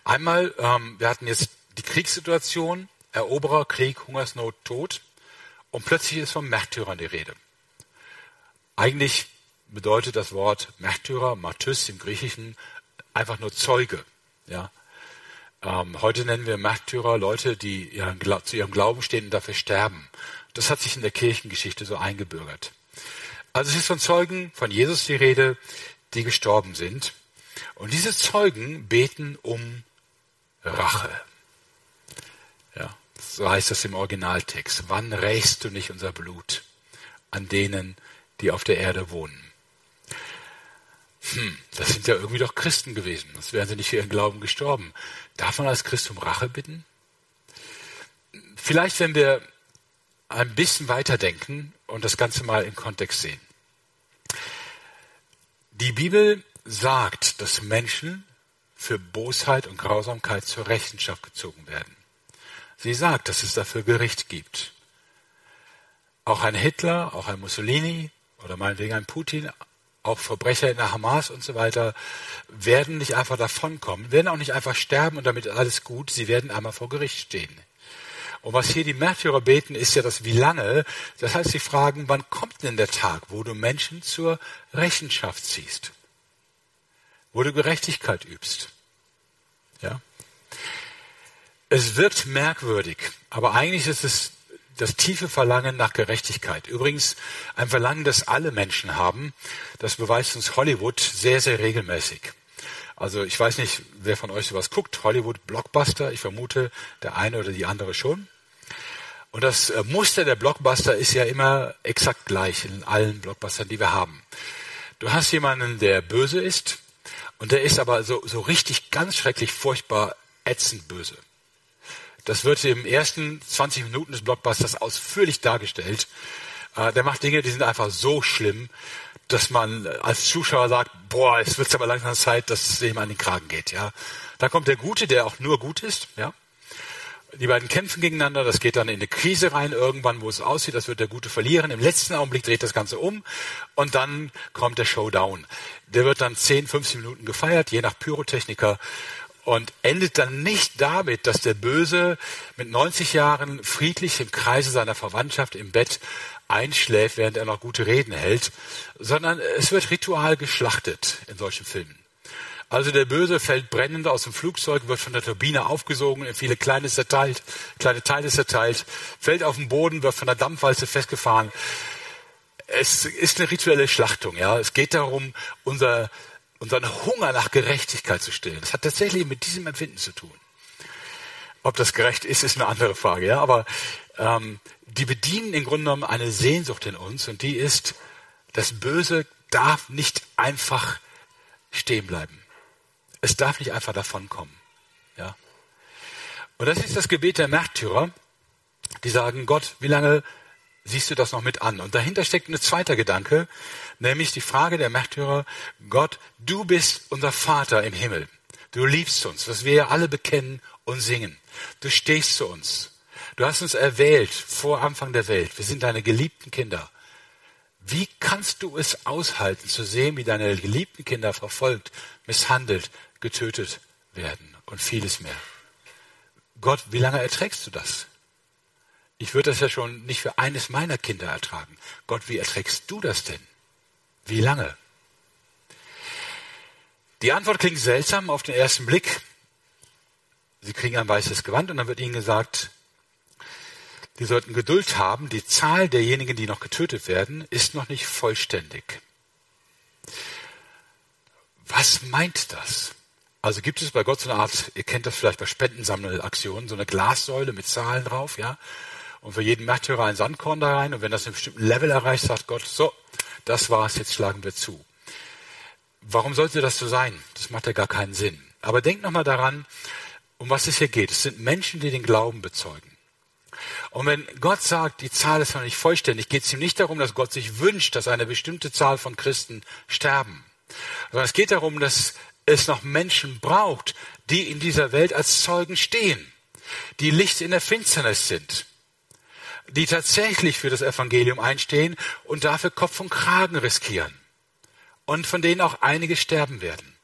Einmal, ähm, wir hatten jetzt die Kriegssituation, Eroberer, Krieg, Hungersnot, Tod. Und plötzlich ist vom Märtyrern die Rede. Eigentlich bedeutet das Wort Märtyrer, Martys im Griechischen, einfach nur Zeuge. Ja? Ähm, heute nennen wir Märtyrer Leute, die ihren, zu ihrem Glauben stehen und dafür sterben. Das hat sich in der Kirchengeschichte so eingebürgert. Also es ist von Zeugen von Jesus die Rede, die gestorben sind. Und diese Zeugen beten um Rache. Ja, so heißt das im Originaltext. Wann rächst du nicht unser Blut an denen, die auf der Erde wohnen? Hm, das sind ja irgendwie doch Christen gewesen. Sonst wären sie nicht für ihren Glauben gestorben. Darf man als Christ um Rache bitten? Vielleicht, wenn wir ein bisschen weiterdenken und das Ganze mal in Kontext sehen. Die Bibel sagt, dass Menschen für Bosheit und Grausamkeit zur Rechenschaft gezogen werden. Sie sagt, dass es dafür Gericht gibt. Auch ein Hitler, auch ein Mussolini oder meinetwegen ein Putin, auch Verbrecher in der Hamas und so weiter, werden nicht einfach davonkommen, werden auch nicht einfach sterben und damit alles gut, sie werden einmal vor Gericht stehen. Und was hier die Märtyrer beten, ist ja das wie lange. Das heißt, sie fragen, wann kommt denn der Tag, wo du Menschen zur Rechenschaft ziehst? Wo du Gerechtigkeit übst? Ja? Es wirkt merkwürdig, aber eigentlich ist es das tiefe Verlangen nach Gerechtigkeit. Übrigens ein Verlangen, das alle Menschen haben. Das beweist uns Hollywood sehr, sehr regelmäßig. Also ich weiß nicht, wer von euch sowas guckt. Hollywood Blockbuster. Ich vermute, der eine oder die andere schon. Und das äh, Muster der Blockbuster ist ja immer exakt gleich in allen Blockbustern, die wir haben. Du hast jemanden, der böse ist, und der ist aber so, so richtig ganz schrecklich furchtbar ätzend böse. Das wird im ersten 20 Minuten des Blockbusters ausführlich dargestellt. Äh, der macht Dinge, die sind einfach so schlimm, dass man als Zuschauer sagt, boah, es wird aber langsam Zeit, dass es dem an den Kragen geht, ja. Dann kommt der Gute, der auch nur gut ist, ja. Die beiden kämpfen gegeneinander, das geht dann in eine Krise rein irgendwann, wo es aussieht, das wird der Gute verlieren. Im letzten Augenblick dreht das Ganze um und dann kommt der Showdown. Der wird dann 10, 15 Minuten gefeiert, je nach Pyrotechniker und endet dann nicht damit, dass der Böse mit 90 Jahren friedlich im Kreise seiner Verwandtschaft im Bett einschläft, während er noch gute Reden hält, sondern es wird ritual geschlachtet in solchen Filmen. Also der Böse fällt brennend aus dem Flugzeug, wird von der Turbine aufgesogen, in viele kleine, zerteilt, kleine Teile zerteilt, fällt auf den Boden, wird von der Dampfwalze festgefahren. Es ist eine rituelle Schlachtung, ja. Es geht darum, unser unseren Hunger nach Gerechtigkeit zu stillen. Das hat tatsächlich mit diesem Empfinden zu tun. Ob das gerecht ist, ist eine andere Frage, ja. Aber ähm, die bedienen im Grunde genommen eine Sehnsucht in uns und die ist, das Böse darf nicht einfach stehen bleiben. Es darf nicht einfach davonkommen, ja. Und das ist das Gebet der Märtyrer, die sagen, Gott, wie lange siehst du das noch mit an? Und dahinter steckt ein zweiter Gedanke, nämlich die Frage der Märtyrer, Gott, du bist unser Vater im Himmel. Du liebst uns, was wir ja alle bekennen und singen. Du stehst zu uns. Du hast uns erwählt vor Anfang der Welt. Wir sind deine geliebten Kinder. Wie kannst du es aushalten zu sehen, wie deine geliebten Kinder verfolgt, misshandelt, getötet werden und vieles mehr? Gott, wie lange erträgst du das? Ich würde das ja schon nicht für eines meiner Kinder ertragen. Gott, wie erträgst du das denn? Wie lange? Die Antwort klingt seltsam auf den ersten Blick. Sie kriegen ein weißes Gewand und dann wird ihnen gesagt, die sollten Geduld haben. Die Zahl derjenigen, die noch getötet werden, ist noch nicht vollständig. Was meint das? Also gibt es bei Gott so eine Art, ihr kennt das vielleicht bei Spendensammelaktionen, so eine Glassäule mit Zahlen drauf, ja? Und für jeden Märtyrer ein Sandkorn da rein. Und wenn das einen bestimmten Level erreicht, sagt Gott, so, das war's, jetzt schlagen wir zu. Warum sollte das so sein? Das macht ja gar keinen Sinn. Aber denkt nochmal daran, um was es hier geht. Es sind Menschen, die den Glauben bezeugen. Und wenn Gott sagt, die Zahl ist noch nicht vollständig, geht es ihm nicht darum, dass Gott sich wünscht, dass eine bestimmte Zahl von Christen sterben, sondern es geht darum, dass es noch Menschen braucht, die in dieser Welt als Zeugen stehen, die Licht in der Finsternis sind, die tatsächlich für das Evangelium einstehen und dafür Kopf und Kragen riskieren und von denen auch einige sterben werden.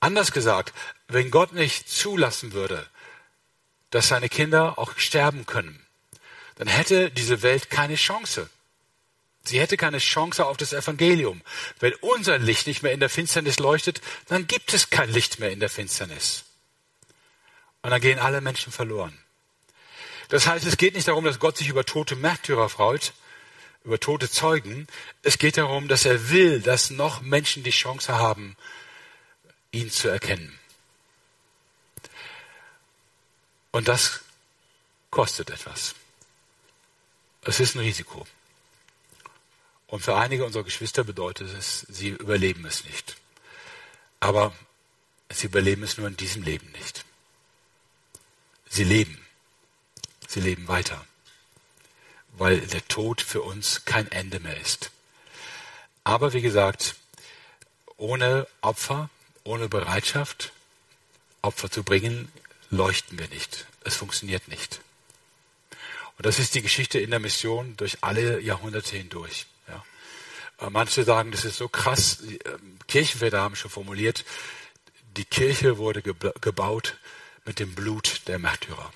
Anders gesagt, wenn Gott nicht zulassen würde, dass seine Kinder auch sterben können, dann hätte diese Welt keine Chance. Sie hätte keine Chance auf das Evangelium. Wenn unser Licht nicht mehr in der Finsternis leuchtet, dann gibt es kein Licht mehr in der Finsternis. Und dann gehen alle Menschen verloren. Das heißt, es geht nicht darum, dass Gott sich über tote Märtyrer freut, über tote Zeugen. Es geht darum, dass er will, dass noch Menschen die Chance haben, ihn zu erkennen. Und das kostet etwas. Es ist ein Risiko. Und für einige unserer Geschwister bedeutet es, sie überleben es nicht. Aber sie überleben es nur in diesem Leben nicht. Sie leben. Sie leben weiter. Weil der Tod für uns kein Ende mehr ist. Aber wie gesagt, ohne Opfer, ohne Bereitschaft, Opfer zu bringen, leuchten wir nicht. Es funktioniert nicht. Und das ist die Geschichte in der Mission durch alle Jahrhunderte hindurch. Ja. Äh, manche sagen, das ist so krass. Ähm, Kirchenväter haben schon formuliert, die Kirche wurde gebaut mit dem Blut der Märtyrer.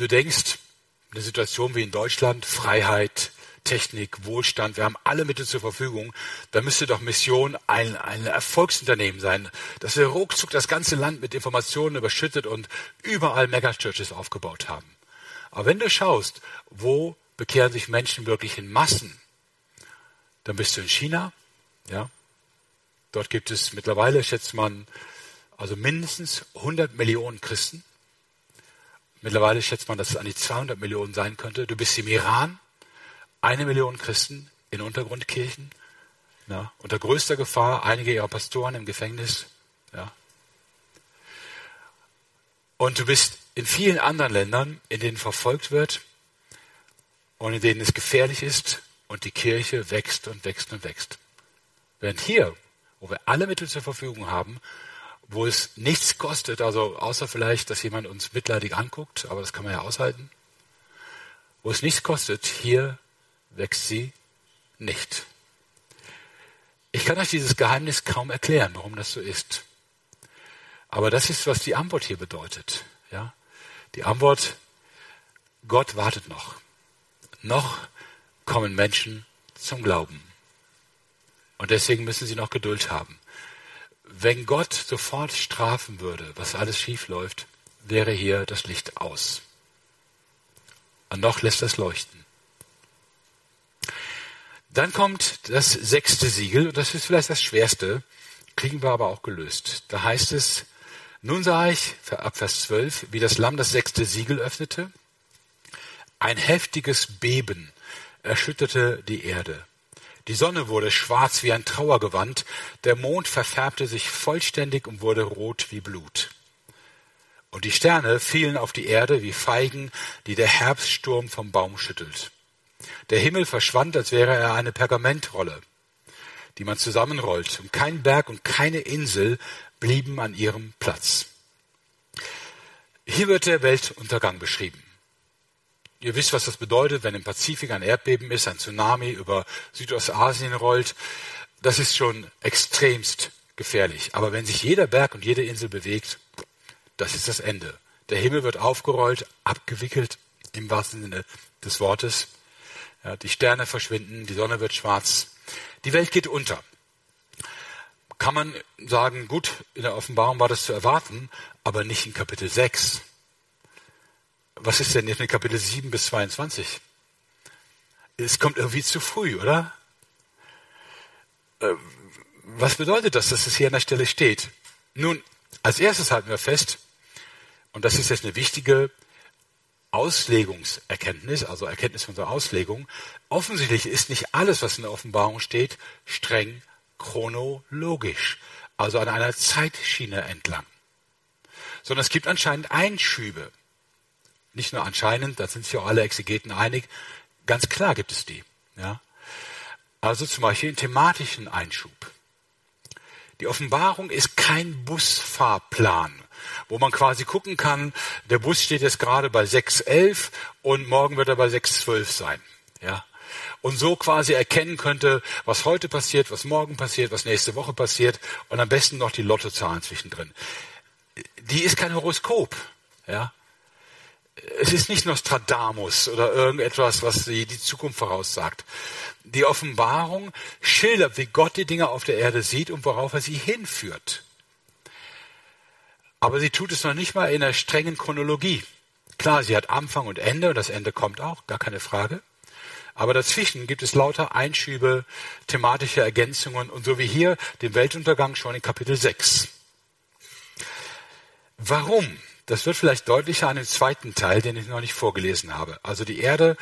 Du denkst, eine Situation wie in Deutschland, Freiheit, Technik, Wohlstand, wir haben alle Mittel zur Verfügung, da müsste doch Mission ein, ein Erfolgsunternehmen sein, dass wir ruckzuck das ganze Land mit Informationen überschüttet und überall Megachurches aufgebaut haben. Aber wenn du schaust, wo bekehren sich Menschen wirklich in Massen, dann bist du in China, ja. Dort gibt es mittlerweile, schätzt man, also mindestens 100 Millionen Christen. Mittlerweile schätzt man, dass es an die 200 Millionen sein könnte. Du bist im Iran, eine Million Christen in Untergrundkirchen, ja, unter größter Gefahr, einige ihrer Pastoren im Gefängnis. Ja. Und du bist in vielen anderen Ländern, in denen verfolgt wird und in denen es gefährlich ist und die Kirche wächst und wächst und wächst. Während hier, wo wir alle Mittel zur Verfügung haben, wo es nichts kostet, also außer vielleicht, dass jemand uns mitleidig anguckt, aber das kann man ja aushalten, wo es nichts kostet, hier wächst sie nicht. Ich kann euch dieses Geheimnis kaum erklären, warum das so ist. Aber das ist, was die Antwort hier bedeutet. Ja? Die Antwort, Gott wartet noch. Noch kommen Menschen zum Glauben. Und deswegen müssen sie noch Geduld haben. Wenn Gott sofort strafen würde, was alles schief läuft, wäre hier das Licht aus. Und noch lässt es leuchten. Dann kommt das sechste Siegel, und das ist vielleicht das schwerste, kriegen wir aber auch gelöst. Da heißt es, nun sah ich, ab Vers 12, wie das Lamm das sechste Siegel öffnete. Ein heftiges Beben erschütterte die Erde. Die Sonne wurde schwarz wie ein Trauergewand, der Mond verfärbte sich vollständig und wurde rot wie Blut. Und die Sterne fielen auf die Erde wie Feigen, die der Herbststurm vom Baum schüttelt. Der Himmel verschwand, als wäre er eine Pergamentrolle, die man zusammenrollt, und kein Berg und keine Insel blieben an ihrem Platz. Hier wird der Weltuntergang beschrieben. Ihr wisst, was das bedeutet, wenn im Pazifik ein Erdbeben ist, ein Tsunami über Südostasien rollt. Das ist schon extremst gefährlich. Aber wenn sich jeder Berg und jede Insel bewegt, das ist das Ende. Der Himmel wird aufgerollt, abgewickelt im wahrsten Sinne des Wortes. Ja, die Sterne verschwinden, die Sonne wird schwarz. Die Welt geht unter. Kann man sagen, gut, in der Offenbarung war das zu erwarten, aber nicht in Kapitel 6. Was ist denn jetzt mit Kapitel 7 bis 22? Es kommt irgendwie zu früh, oder? Äh, was bedeutet das, dass es hier an der Stelle steht? Nun, als erstes halten wir fest, und das ist jetzt eine wichtige Auslegungserkenntnis, also Erkenntnis unserer Auslegung. Offensichtlich ist nicht alles, was in der Offenbarung steht, streng chronologisch, also an einer Zeitschiene entlang. sondern es gibt anscheinend Einschübe. Nicht nur anscheinend, da sind sich auch alle Exegeten einig, ganz klar gibt es die. Ja? Also zum Beispiel einen thematischen Einschub. Die Offenbarung ist kein Busfahrplan, wo man quasi gucken kann, der Bus steht jetzt gerade bei 6.11 und morgen wird er bei 6.12 sein. Ja? Und so quasi erkennen könnte, was heute passiert, was morgen passiert, was nächste Woche passiert und am besten noch die Lottozahlen zwischendrin. Die ist kein Horoskop. Ja? Es ist nicht Nostradamus oder irgendetwas, was die, die Zukunft voraussagt. Die Offenbarung schildert, wie Gott die Dinge auf der Erde sieht und worauf er sie hinführt. Aber sie tut es noch nicht mal in einer strengen Chronologie. Klar, sie hat Anfang und Ende und das Ende kommt auch, gar keine Frage. Aber dazwischen gibt es lauter Einschübe, thematische Ergänzungen und so wie hier den Weltuntergang schon in Kapitel 6. Warum? Das wird vielleicht deutlicher an dem zweiten Teil, den ich noch nicht vorgelesen habe. Also die Erde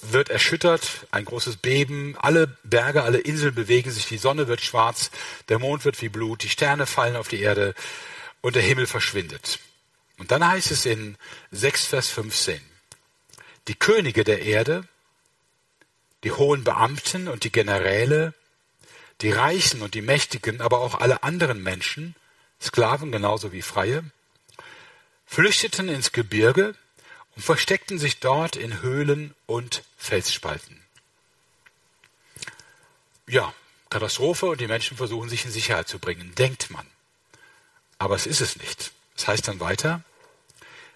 wird erschüttert, ein großes Beben, alle Berge, alle Inseln bewegen sich, die Sonne wird schwarz, der Mond wird wie Blut, die Sterne fallen auf die Erde und der Himmel verschwindet. Und dann heißt es in 6 Vers 15, die Könige der Erde, die hohen Beamten und die Generäle, die Reichen und die Mächtigen, aber auch alle anderen Menschen, Sklaven genauso wie Freie, flüchteten ins Gebirge und versteckten sich dort in Höhlen und Felsspalten. Ja, Katastrophe und die Menschen versuchen sich in Sicherheit zu bringen, denkt man. Aber es ist es nicht. Es heißt dann weiter,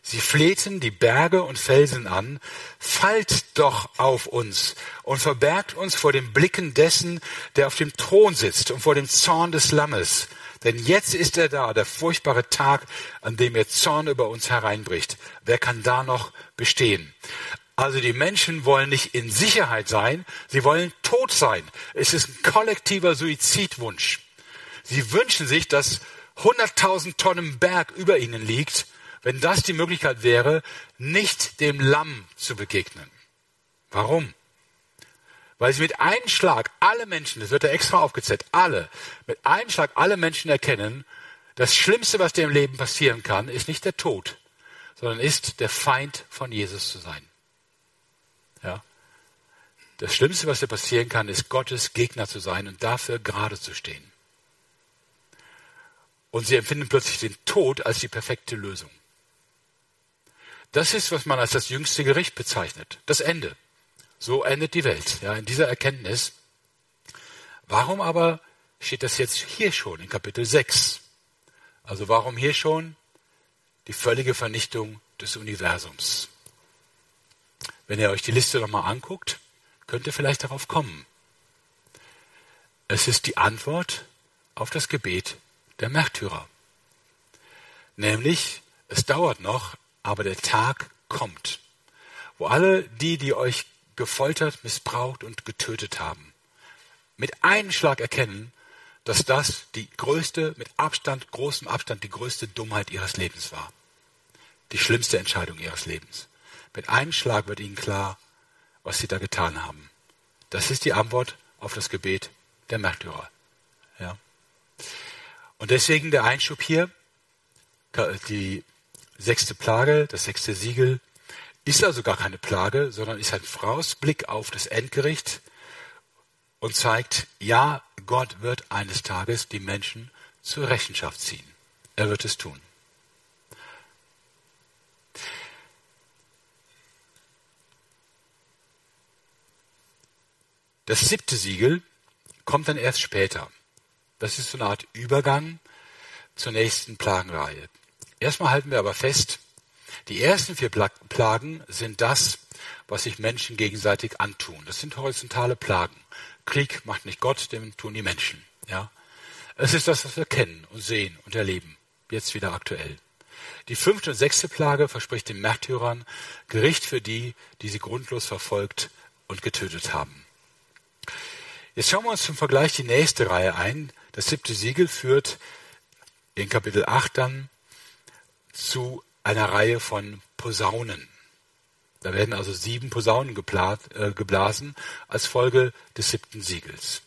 Sie flehten die Berge und Felsen an, fallt doch auf uns und verbergt uns vor den Blicken dessen, der auf dem Thron sitzt und vor dem Zorn des Lammes. Denn jetzt ist er da, der furchtbare Tag, an dem er Zorn über uns hereinbricht. Wer kann da noch bestehen? Also die Menschen wollen nicht in Sicherheit sein, sie wollen tot sein. Es ist ein kollektiver Suizidwunsch. Sie wünschen sich, dass 100.000 Tonnen Berg über ihnen liegt, wenn das die Möglichkeit wäre, nicht dem Lamm zu begegnen. Warum? Weil sie mit einem Schlag alle Menschen, das wird ja extra aufgezählt, alle, mit einem Schlag alle Menschen erkennen, das Schlimmste, was dir im Leben passieren kann, ist nicht der Tod, sondern ist der Feind von Jesus zu sein. Ja? Das Schlimmste, was dir passieren kann, ist Gottes Gegner zu sein und dafür gerade zu stehen. Und sie empfinden plötzlich den Tod als die perfekte Lösung. Das ist, was man als das jüngste Gericht bezeichnet. Das Ende. So endet die Welt, ja, in dieser Erkenntnis. Warum aber steht das jetzt hier schon in Kapitel 6? Also warum hier schon die völlige Vernichtung des Universums? Wenn ihr euch die Liste nochmal anguckt, könnt ihr vielleicht darauf kommen. Es ist die Antwort auf das Gebet der Märtyrer. Nämlich, es dauert noch, aber der Tag kommt, wo alle die, die euch gefoltert, missbraucht und getötet haben. Mit einem Schlag erkennen, dass das die größte, mit Abstand, großem Abstand, die größte Dummheit ihres Lebens war. Die schlimmste Entscheidung ihres Lebens. Mit einem Schlag wird ihnen klar, was sie da getan haben. Das ist die Antwort auf das Gebet der Märtyrer. Ja. Und deswegen der Einschub hier, die sechste Plage, das sechste Siegel, ist also gar keine Plage, sondern ist ein Vorausblick auf das Endgericht und zeigt, ja, Gott wird eines Tages die Menschen zur Rechenschaft ziehen. Er wird es tun. Das siebte Siegel kommt dann erst später. Das ist so eine Art Übergang zur nächsten Plagenreihe. Erstmal halten wir aber fest, die ersten vier Plagen sind das, was sich Menschen gegenseitig antun. Das sind horizontale Plagen. Krieg macht nicht Gott, dem tun die Menschen. Ja, es ist das, was wir kennen und sehen und erleben. Jetzt wieder aktuell. Die fünfte und sechste Plage verspricht den Märtyrern Gericht für die, die sie grundlos verfolgt und getötet haben. Jetzt schauen wir uns zum Vergleich die nächste Reihe ein. Das siebte Siegel führt in Kapitel 8 dann zu einer Reihe von Posaunen. Da werden also sieben Posaunen äh, geblasen als Folge des siebten Siegels.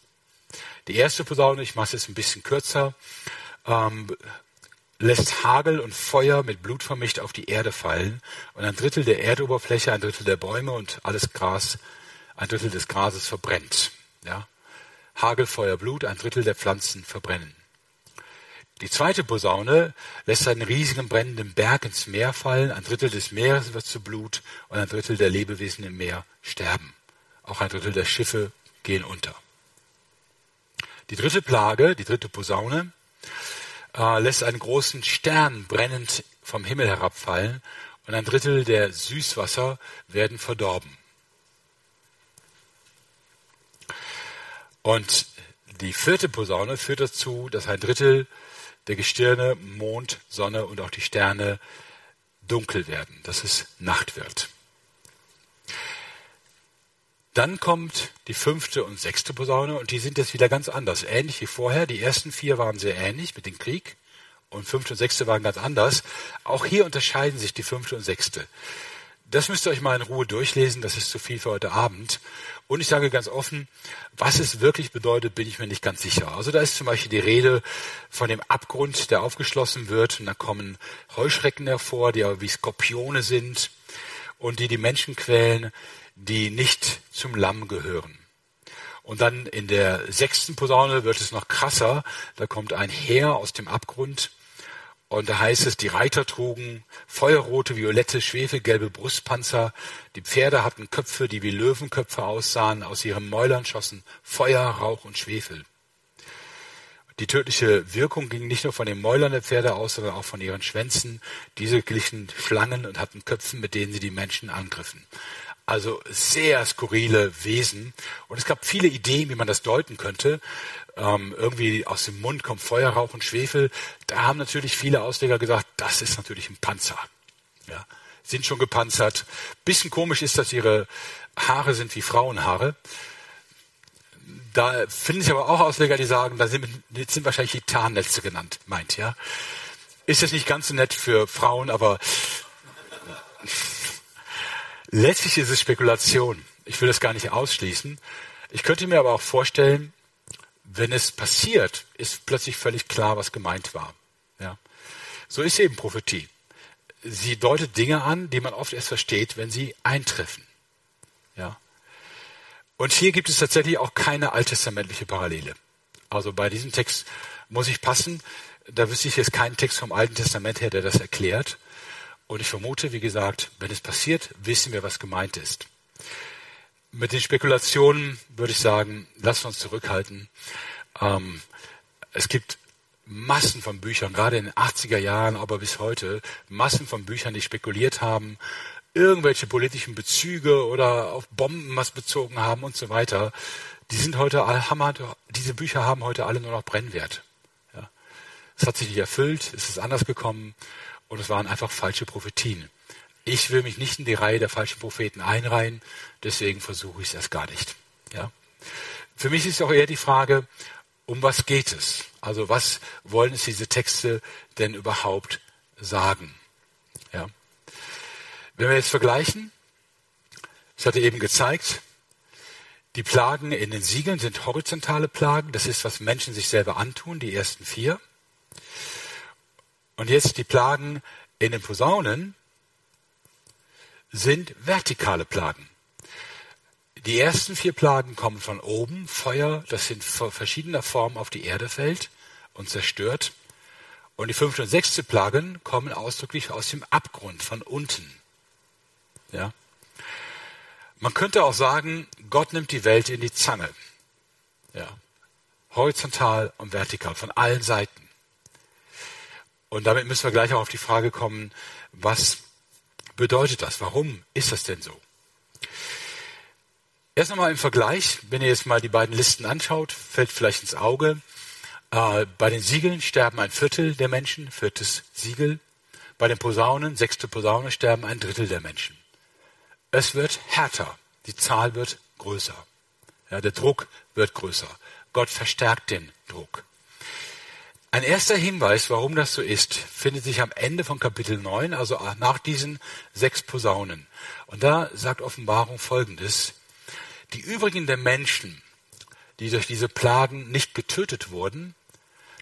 Die erste Posaune, ich mache es jetzt ein bisschen kürzer, ähm, lässt Hagel und Feuer mit Blut vermischt auf die Erde fallen und ein Drittel der Erdoberfläche, ein Drittel der Bäume und alles Gras, ein Drittel des Grases verbrennt. Ja? Hagel, Feuer, Blut, ein Drittel der Pflanzen verbrennen. Die zweite Posaune lässt einen riesigen brennenden Berg ins Meer fallen, ein Drittel des Meeres wird zu Blut und ein Drittel der Lebewesen im Meer sterben. Auch ein Drittel der Schiffe gehen unter. Die dritte Plage, die dritte Posaune, äh, lässt einen großen Stern brennend vom Himmel herabfallen und ein Drittel der Süßwasser werden verdorben. Und die vierte Posaune führt dazu, dass ein Drittel der Gestirne, Mond, Sonne und auch die Sterne dunkel werden, dass es Nacht wird. Dann kommt die fünfte und sechste Posaune und die sind jetzt wieder ganz anders. Ähnlich wie vorher. Die ersten vier waren sehr ähnlich mit dem Krieg und fünfte und sechste waren ganz anders. Auch hier unterscheiden sich die fünfte und sechste. Das müsst ihr euch mal in Ruhe durchlesen. Das ist zu viel für heute Abend. Und ich sage ganz offen, was es wirklich bedeutet, bin ich mir nicht ganz sicher. Also da ist zum Beispiel die Rede von dem Abgrund, der aufgeschlossen wird. Und da kommen Heuschrecken hervor, die aber wie Skorpione sind und die die Menschen quälen die nicht zum Lamm gehören. Und dann in der sechsten Posaune wird es noch krasser. Da kommt ein Heer aus dem Abgrund. Und da heißt es, die Reiter trugen feuerrote, violette, schwefelgelbe Brustpanzer. Die Pferde hatten Köpfe, die wie Löwenköpfe aussahen. Aus ihren Mäulern schossen Feuer, Rauch und Schwefel. Die tödliche Wirkung ging nicht nur von den Mäulern der Pferde aus, sondern auch von ihren Schwänzen. Diese glichen Schlangen und hatten Köpfen, mit denen sie die Menschen angriffen. Also sehr skurrile Wesen. Und es gab viele Ideen, wie man das deuten könnte. Ähm, irgendwie aus dem Mund kommt Feuerrauch und Schwefel. Da haben natürlich viele Ausleger gesagt, das ist natürlich ein Panzer. Ja, sind schon gepanzert. Bisschen komisch ist, dass ihre Haare sind wie Frauenhaare. Da finde ich aber auch Ausleger, die sagen, da sind, jetzt sind wahrscheinlich die Tarnnetze genannt, meint, ja. Ist jetzt nicht ganz so nett für Frauen, aber Letztlich ist es Spekulation. Ich will das gar nicht ausschließen. Ich könnte mir aber auch vorstellen, wenn es passiert, ist plötzlich völlig klar, was gemeint war. Ja. So ist eben Prophetie. Sie deutet Dinge an, die man oft erst versteht, wenn sie eintreffen. Ja. Und hier gibt es tatsächlich auch keine alttestamentliche Parallele. Also bei diesem Text muss ich passen. Da wüsste ich jetzt keinen Text vom Alten Testament her, der das erklärt. Und ich vermute, wie gesagt, wenn es passiert, wissen wir, was gemeint ist. Mit den Spekulationen würde ich sagen, lasst uns zurückhalten. Ähm, es gibt Massen von Büchern, gerade in den 80er Jahren, aber bis heute, Massen von Büchern, die spekuliert haben, irgendwelche politischen Bezüge oder auf Bomben was bezogen haben und so weiter. Die sind heute, haben, diese Bücher haben heute alle nur noch Brennwert. Ja. Es hat sich nicht erfüllt, es ist anders gekommen und es waren einfach falsche Prophetien. Ich will mich nicht in die Reihe der falschen Propheten einreihen, deswegen versuche ich es erst gar nicht. Ja? Für mich ist auch eher die Frage, um was geht es? Also was wollen es diese Texte denn überhaupt sagen? Ja? Wenn wir jetzt vergleichen, ich hatte eben gezeigt, die Plagen in den Siegeln sind horizontale Plagen, das ist, was Menschen sich selber antun, die ersten vier. Und jetzt die Plagen in den Posaunen sind vertikale Plagen. Die ersten vier Plagen kommen von oben, Feuer, das in verschiedener Form auf die Erde fällt und zerstört. Und die fünfte und sechste Plagen kommen ausdrücklich aus dem Abgrund, von unten. Ja? Man könnte auch sagen, Gott nimmt die Welt in die Zange. Ja? Horizontal und vertikal, von allen Seiten. Und damit müssen wir gleich auch auf die Frage kommen, was bedeutet das? Warum ist das denn so? Erst nochmal im Vergleich, wenn ihr jetzt mal die beiden Listen anschaut, fällt vielleicht ins Auge, äh, bei den Siegeln sterben ein Viertel der Menschen, viertes Siegel. Bei den Posaunen, sechste Posaune, sterben ein Drittel der Menschen. Es wird härter, die Zahl wird größer. Ja, der Druck wird größer. Gott verstärkt den Druck. Ein erster Hinweis, warum das so ist, findet sich am Ende von Kapitel 9, also nach diesen sechs Posaunen. Und da sagt Offenbarung Folgendes. Die übrigen der Menschen, die durch diese Plagen nicht getötet wurden,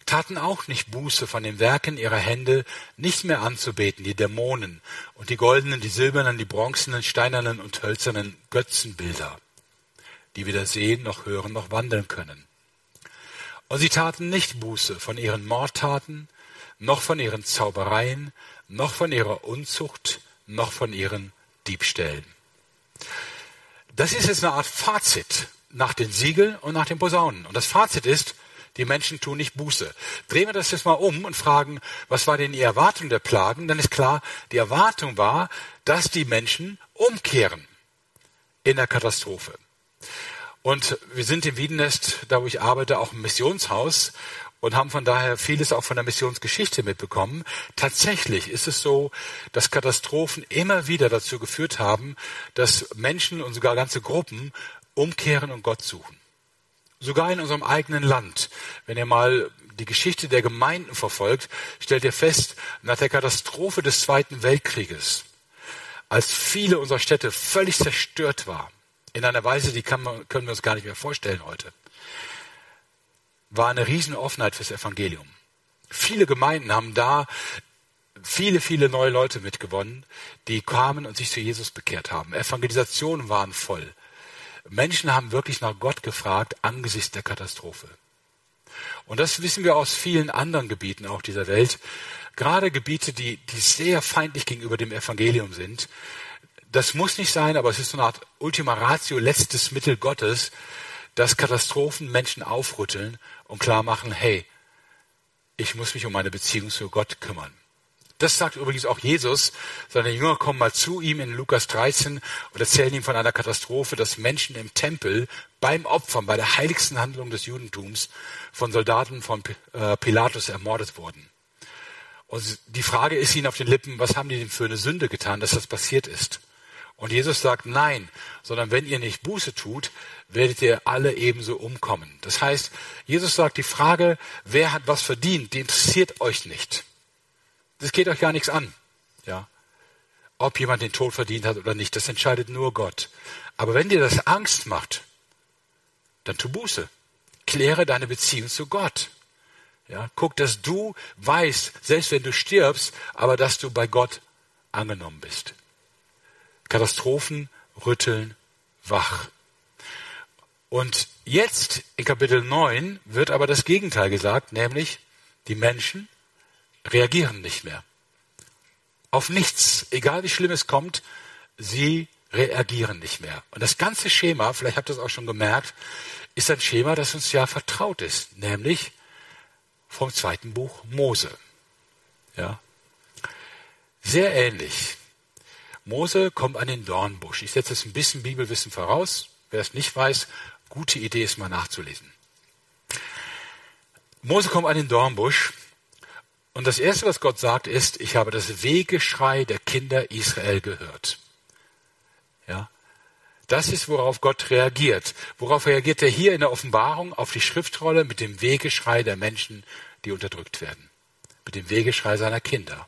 taten auch nicht Buße von den Werken ihrer Hände, nicht mehr anzubeten, die Dämonen und die goldenen, die silbernen, die bronzenen, steinernen und hölzernen Götzenbilder, die weder sehen noch hören noch wandeln können. Und sie taten nicht Buße von ihren Mordtaten, noch von ihren Zaubereien, noch von ihrer Unzucht, noch von ihren Diebstählen. Das ist jetzt eine Art Fazit nach den Siegeln und nach den Posaunen. Und das Fazit ist, die Menschen tun nicht Buße. Drehen wir das jetzt mal um und fragen, was war denn die Erwartung der Plagen? Dann ist klar, die Erwartung war, dass die Menschen umkehren in der Katastrophe. Und wir sind in Wiedenest, da wo ich arbeite, auch im Missionshaus und haben von daher vieles auch von der Missionsgeschichte mitbekommen. Tatsächlich ist es so, dass Katastrophen immer wieder dazu geführt haben, dass Menschen und sogar ganze Gruppen umkehren und Gott suchen. Sogar in unserem eigenen Land. Wenn ihr mal die Geschichte der Gemeinden verfolgt, stellt ihr fest, nach der Katastrophe des Zweiten Weltkrieges, als viele unserer Städte völlig zerstört waren, in einer Weise, die man, können wir uns gar nicht mehr vorstellen heute, war eine Riesenoffenheit fürs Evangelium. Viele Gemeinden haben da viele, viele neue Leute mitgewonnen, die kamen und sich zu Jesus bekehrt haben. Evangelisationen waren voll. Menschen haben wirklich nach Gott gefragt angesichts der Katastrophe. Und das wissen wir aus vielen anderen Gebieten auch dieser Welt. Gerade Gebiete, die, die sehr feindlich gegenüber dem Evangelium sind. Das muss nicht sein, aber es ist so eine Art Ultima Ratio, letztes Mittel Gottes, dass Katastrophen Menschen aufrütteln und klar machen, hey, ich muss mich um meine Beziehung zu Gott kümmern. Das sagt übrigens auch Jesus. Seine Jünger kommen mal zu ihm in Lukas 13 und erzählen ihm von einer Katastrophe, dass Menschen im Tempel beim Opfern, bei der heiligsten Handlung des Judentums von Soldaten von äh, Pilatus ermordet wurden. Und die Frage ist ihnen auf den Lippen, was haben die denn für eine Sünde getan, dass das passiert ist? Und Jesus sagt, nein, sondern wenn ihr nicht Buße tut, werdet ihr alle ebenso umkommen. Das heißt, Jesus sagt, die Frage, wer hat was verdient, die interessiert euch nicht. Das geht euch gar nichts an. Ja. Ob jemand den Tod verdient hat oder nicht, das entscheidet nur Gott. Aber wenn dir das Angst macht, dann tu Buße. Kläre deine Beziehung zu Gott. Ja, guck, dass du weißt, selbst wenn du stirbst, aber dass du bei Gott angenommen bist. Katastrophen rütteln wach. Und jetzt in Kapitel 9 wird aber das Gegenteil gesagt, nämlich die Menschen reagieren nicht mehr. Auf nichts, egal wie schlimm es kommt, sie reagieren nicht mehr. Und das ganze Schema, vielleicht habt ihr es auch schon gemerkt, ist ein Schema, das uns ja vertraut ist, nämlich vom zweiten Buch Mose. Ja. Sehr ähnlich. Mose kommt an den Dornbusch. Ich setze jetzt ein bisschen Bibelwissen voraus. Wer es nicht weiß, gute Idee ist mal nachzulesen. Mose kommt an den Dornbusch und das Erste, was Gott sagt, ist, ich habe das Wehgeschrei der Kinder Israel gehört. Ja, das ist, worauf Gott reagiert. Worauf reagiert er hier in der Offenbarung auf die Schriftrolle mit dem Wehgeschrei der Menschen, die unterdrückt werden. Mit dem Wehgeschrei seiner Kinder.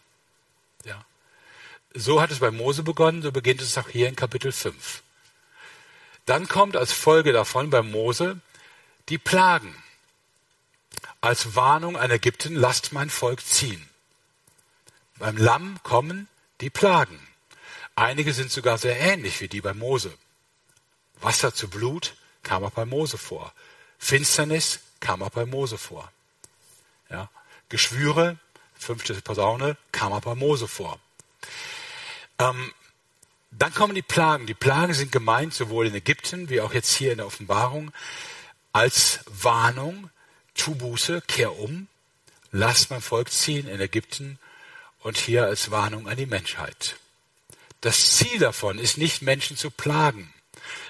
So hat es bei Mose begonnen, so beginnt es auch hier in Kapitel 5. Dann kommt als Folge davon bei Mose die Plagen als Warnung an Ägypten, lasst mein Volk ziehen. Beim Lamm kommen die Plagen. Einige sind sogar sehr ähnlich wie die bei Mose. Wasser zu Blut kam auch bei Mose vor. Finsternis kam auch bei Mose vor. Ja. Geschwüre, fünfte Posaune, kam auch bei Mose vor. Ähm, dann kommen die Plagen. Die Plagen sind gemeint sowohl in Ägypten wie auch jetzt hier in der Offenbarung als Warnung tu Buße, kehr um, lass mein Volk ziehen in Ägypten und hier als Warnung an die Menschheit. Das Ziel davon ist nicht, Menschen zu plagen.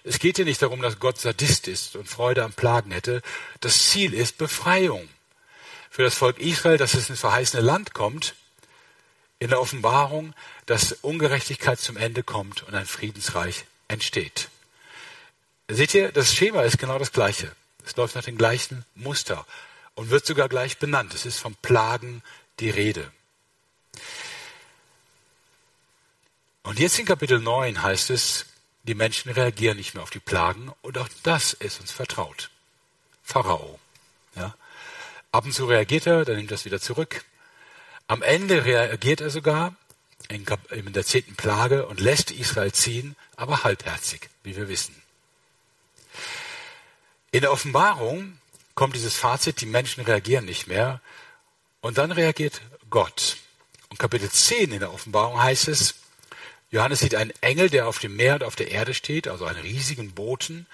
Es geht hier nicht darum, dass Gott Sadist ist und Freude am Plagen hätte. Das Ziel ist Befreiung. Für das Volk Israel, dass es ins verheißene Land kommt, in der Offenbarung, dass Ungerechtigkeit zum Ende kommt und ein Friedensreich entsteht. Seht ihr, das Schema ist genau das gleiche. Es läuft nach dem gleichen Muster und wird sogar gleich benannt. Es ist von Plagen die Rede. Und jetzt in Kapitel 9 heißt es, die Menschen reagieren nicht mehr auf die Plagen und auch das ist uns vertraut. Pharao. Ja. Ab und zu reagiert er, dann nimmt er es wieder zurück. Am Ende reagiert er sogar in, der zehnten Plage und lässt Israel ziehen, aber halbherzig, wie wir wissen. In der Offenbarung kommt dieses Fazit, die Menschen reagieren nicht mehr. Und dann reagiert Gott. Und Kapitel 10 in der Offenbarung heißt es, Johannes sieht einen Engel, der auf dem Meer und auf der Erde steht, also einen riesigen Boten,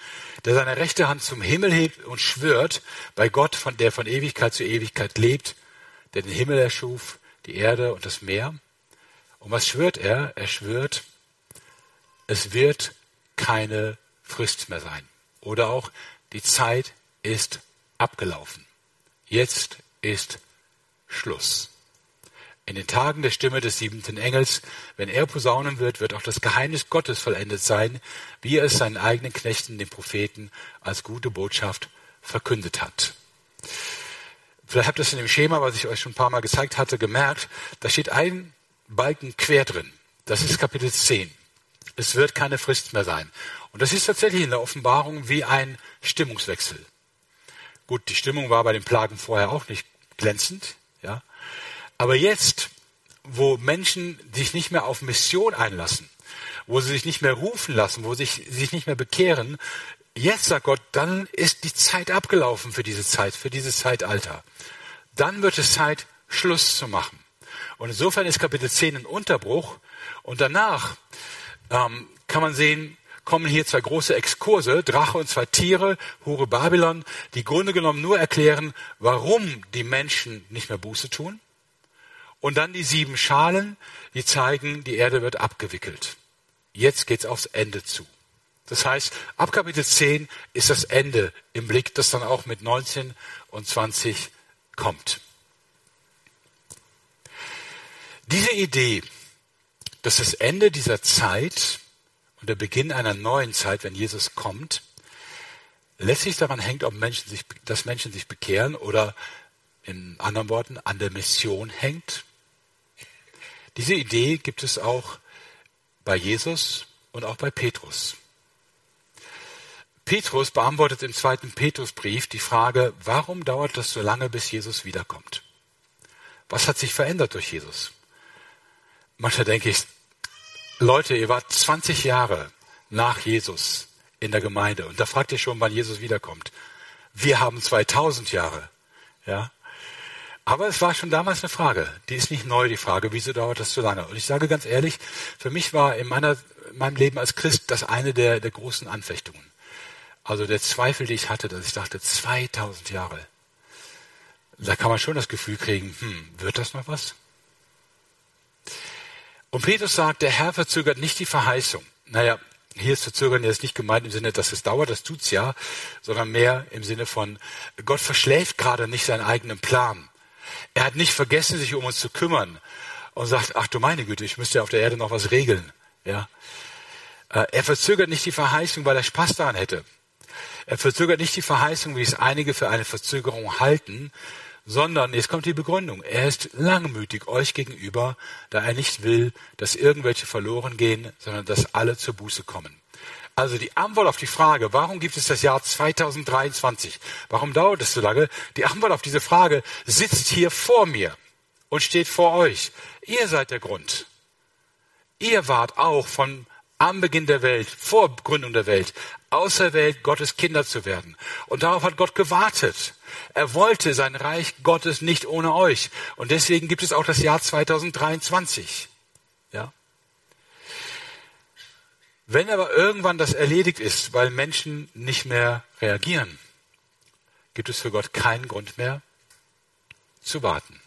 der seine rechte Hand zum Himmel hebt und schwört bei Gott, von der von Ewigkeit zu Ewigkeit lebt, der den Himmel erschuf, die Erde und das Meer. Und was schwört er? Er schwört, es wird keine Frist mehr sein. Oder auch, die Zeit ist abgelaufen. Jetzt ist Schluss. In den Tagen der Stimme des siebenten Engels, wenn er posaunen wird, wird auch das Geheimnis Gottes vollendet sein, wie er es seinen eigenen Knechten, den Propheten, als gute Botschaft verkündet hat. Vielleicht habt ihr es in dem Schema, was ich euch schon ein paar Mal gezeigt hatte, gemerkt. Da steht ein Balken quer drin. Das ist Kapitel 10. Es wird keine Frist mehr sein. Und das ist tatsächlich in der Offenbarung wie ein Stimmungswechsel. Gut, die Stimmung war bei den Plagen vorher auch nicht glänzend, ja. Aber jetzt, wo Menschen sich nicht mehr auf Mission einlassen, wo sie sich nicht mehr rufen lassen, wo sie sich, sich nicht mehr bekehren, jetzt sagt Gott, dann ist die Zeit abgelaufen für diese Zeit, für dieses Zeitalter. Dann wird es Zeit, Schluss zu machen. Und insofern ist Kapitel 10 ein Unterbruch. Und danach ähm, kann man sehen, kommen hier zwei große Exkurse, Drache und zwei Tiere, Hure Babylon, die Grunde genommen nur erklären, warum die Menschen nicht mehr Buße tun. Und dann die sieben Schalen, die zeigen, die Erde wird abgewickelt. Jetzt geht's aufs Ende zu. Das heißt, ab Kapitel 10 ist das Ende im Blick, das dann auch mit 19 und 20 kommt. Diese Idee, dass das Ende dieser Zeit und der Beginn einer neuen Zeit, wenn Jesus kommt, letztlich daran hängt, ob Menschen sich, dass Menschen sich bekehren oder in anderen Worten an der Mission hängt. Diese Idee gibt es auch bei Jesus und auch bei Petrus. Petrus beantwortet im zweiten Petrusbrief die Frage, warum dauert das so lange, bis Jesus wiederkommt? Was hat sich verändert durch Jesus? Manchmal denke ich, Leute, ihr wart 20 Jahre nach Jesus in der Gemeinde und da fragt ihr schon, wann Jesus wiederkommt. Wir haben 2000 Jahre. Ja. Aber es war schon damals eine Frage. Die ist nicht neu, die Frage, wieso dauert das so lange? Und ich sage ganz ehrlich, für mich war in, meiner, in meinem Leben als Christ das eine der, der großen Anfechtungen. Also der Zweifel, die ich hatte, dass ich dachte, 2000 Jahre. Da kann man schon das Gefühl kriegen, hm, wird das noch was? Und Petrus sagt, der Herr verzögert nicht die Verheißung. Naja, hier ist verzögern jetzt nicht gemeint im Sinne, dass es dauert, das tut's ja, sondern mehr im Sinne von, Gott verschläft gerade nicht seinen eigenen Plan. Er hat nicht vergessen, sich um uns zu kümmern und sagt, ach du meine Güte, ich müsste auf der Erde noch was regeln. Ja. Äh, er verzögert nicht die Verheißung, weil er Spaß daran hätte. Er verzögert nicht die Verheißung, wie es einige für eine Verzögerung halten, sondern jetzt kommt die Begründung. Er ist langmütig euch gegenüber, da er nicht will, dass irgendwelche verloren gehen, sondern dass alle zur Buße kommen. Also die Antwort auf die Frage, warum gibt es das Jahr 2023? Warum dauert es so lange? Die Antwort auf diese Frage sitzt hier vor mir und steht vor euch. Ihr seid der Grund. Ihr wart auch von am Beginn der Welt, vor Gründung der Welt, auserwählt, Gottes Kinder zu werden. Und darauf hat Gott gewartet. Er wollte sein Reich Gottes nicht ohne euch. Und deswegen gibt es auch das Jahr 2023. Ja? Wenn aber irgendwann das erledigt ist, weil Menschen nicht mehr reagieren, gibt es für Gott keinen Grund mehr zu warten.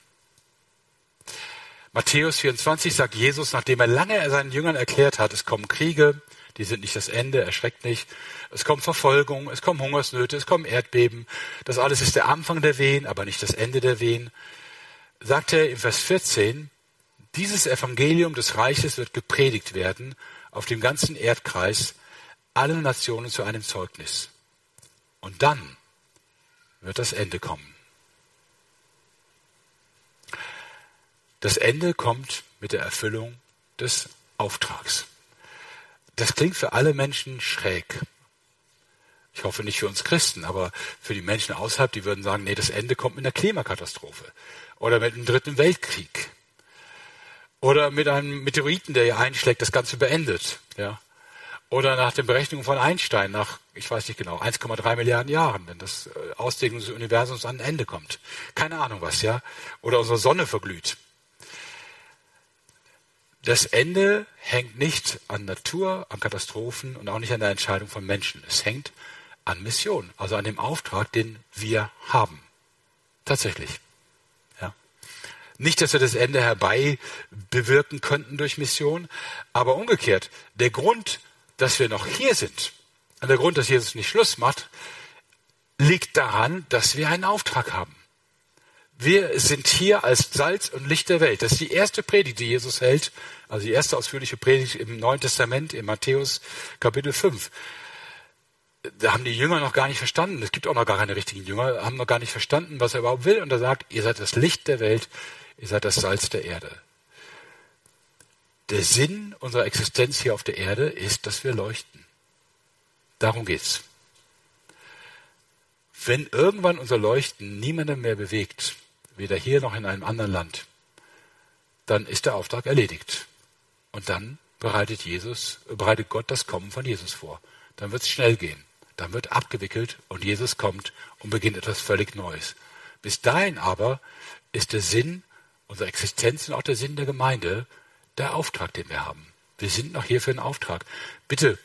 Matthäus 24 sagt Jesus, nachdem er lange seinen Jüngern erklärt hat, es kommen Kriege, die sind nicht das Ende, erschreckt nicht. Es kommt Verfolgung, es kommen Hungersnöte, es kommen Erdbeben. Das alles ist der Anfang der Wehen, aber nicht das Ende der Wehen. Sagt er im Vers 14, dieses Evangelium des Reiches wird gepredigt werden auf dem ganzen Erdkreis, allen Nationen zu einem Zeugnis. Und dann wird das Ende kommen. Das Ende kommt mit der Erfüllung des Auftrags. Das klingt für alle Menschen schräg. Ich hoffe nicht für uns Christen, aber für die Menschen außerhalb, die würden sagen, nee, das Ende kommt mit einer Klimakatastrophe oder mit einem dritten Weltkrieg oder mit einem Meteoriten, der hier einschlägt, das Ganze beendet. Ja. Oder nach den Berechnungen von Einstein, nach, ich weiß nicht genau, 1,3 Milliarden Jahren, wenn das äh, Ausdehnung des Universums an ein Ende kommt. Keine Ahnung was, ja. Oder unsere Sonne verglüht. Das Ende hängt nicht an Natur, an Katastrophen und auch nicht an der Entscheidung von Menschen. Es hängt an Mission, also an dem Auftrag, den wir haben. Tatsächlich. Ja. Nicht, dass wir das Ende herbei bewirken könnten durch Mission, aber umgekehrt, der Grund, dass wir noch hier sind, und der Grund, dass Jesus nicht Schluss macht, liegt daran, dass wir einen Auftrag haben. Wir sind hier als Salz und Licht der Welt. Das ist die erste Predigt, die Jesus hält, also die erste ausführliche Predigt im Neuen Testament, in Matthäus Kapitel 5 da haben die Jünger noch gar nicht verstanden, es gibt auch noch gar keine richtigen Jünger, haben noch gar nicht verstanden, was er überhaupt will. Und er sagt, ihr seid das Licht der Welt, ihr seid das Salz der Erde. Der Sinn unserer Existenz hier auf der Erde ist, dass wir leuchten. Darum geht's. Wenn irgendwann unser Leuchten niemanden mehr bewegt, weder hier noch in einem anderen Land, dann ist der Auftrag erledigt. Und dann bereitet Jesus, bereitet Gott das Kommen von Jesus vor. Dann wird es schnell gehen dann wird abgewickelt und Jesus kommt und beginnt etwas völlig Neues. Bis dahin aber ist der Sinn unserer Existenz und auch der Sinn der Gemeinde der Auftrag, den wir haben. Wir sind noch hier für einen Auftrag. Bitte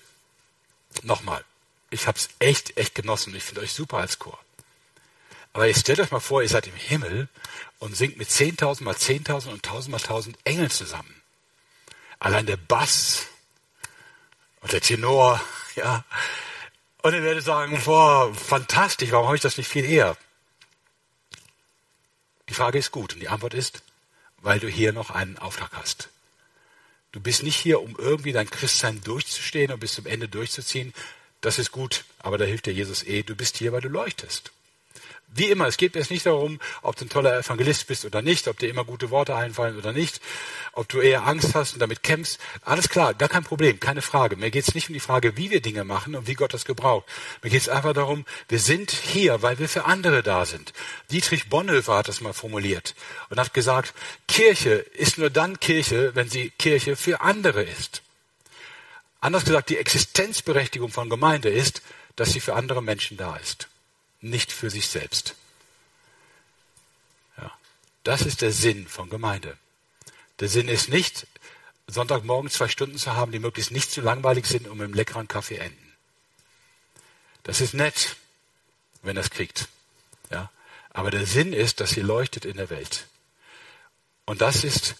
nochmal, ich habe es echt, echt genossen. Ich finde euch super als Chor. Aber ihr stellt euch mal vor, ihr seid im Himmel und singt mit 10.000 mal 10.000 und 1.000 mal 1.000 Engeln zusammen. Allein der Bass und der Tenor, ja, und ihr werdet sagen, boah, fantastisch, warum habe ich das nicht viel eher? Die Frage ist gut und die Antwort ist, weil du hier noch einen Auftrag hast. Du bist nicht hier, um irgendwie dein Christsein durchzustehen und bis zum Ende durchzuziehen. Das ist gut, aber da hilft dir Jesus eh. Du bist hier, weil du leuchtest. Wie immer, es geht mir jetzt nicht darum, ob du ein toller Evangelist bist oder nicht, ob dir immer gute Worte einfallen oder nicht, ob du eher Angst hast und damit kämpfst. Alles klar, gar kein Problem, keine Frage. Mir geht es nicht um die Frage, wie wir Dinge machen und wie Gott das gebraucht. Mir geht es einfach darum, wir sind hier, weil wir für andere da sind. Dietrich Bonhoeffer hat das mal formuliert und hat gesagt, Kirche ist nur dann Kirche, wenn sie Kirche für andere ist. Anders gesagt, die Existenzberechtigung von Gemeinde ist, dass sie für andere Menschen da ist nicht für sich selbst. Ja, das ist der Sinn von Gemeinde. Der Sinn ist nicht, Sonntagmorgen zwei Stunden zu haben, die möglichst nicht zu langweilig sind und mit einem leckeren Kaffee enden. Das ist nett, wenn das kriegt. Ja, aber der Sinn ist, dass ihr leuchtet in der Welt. Und das ist,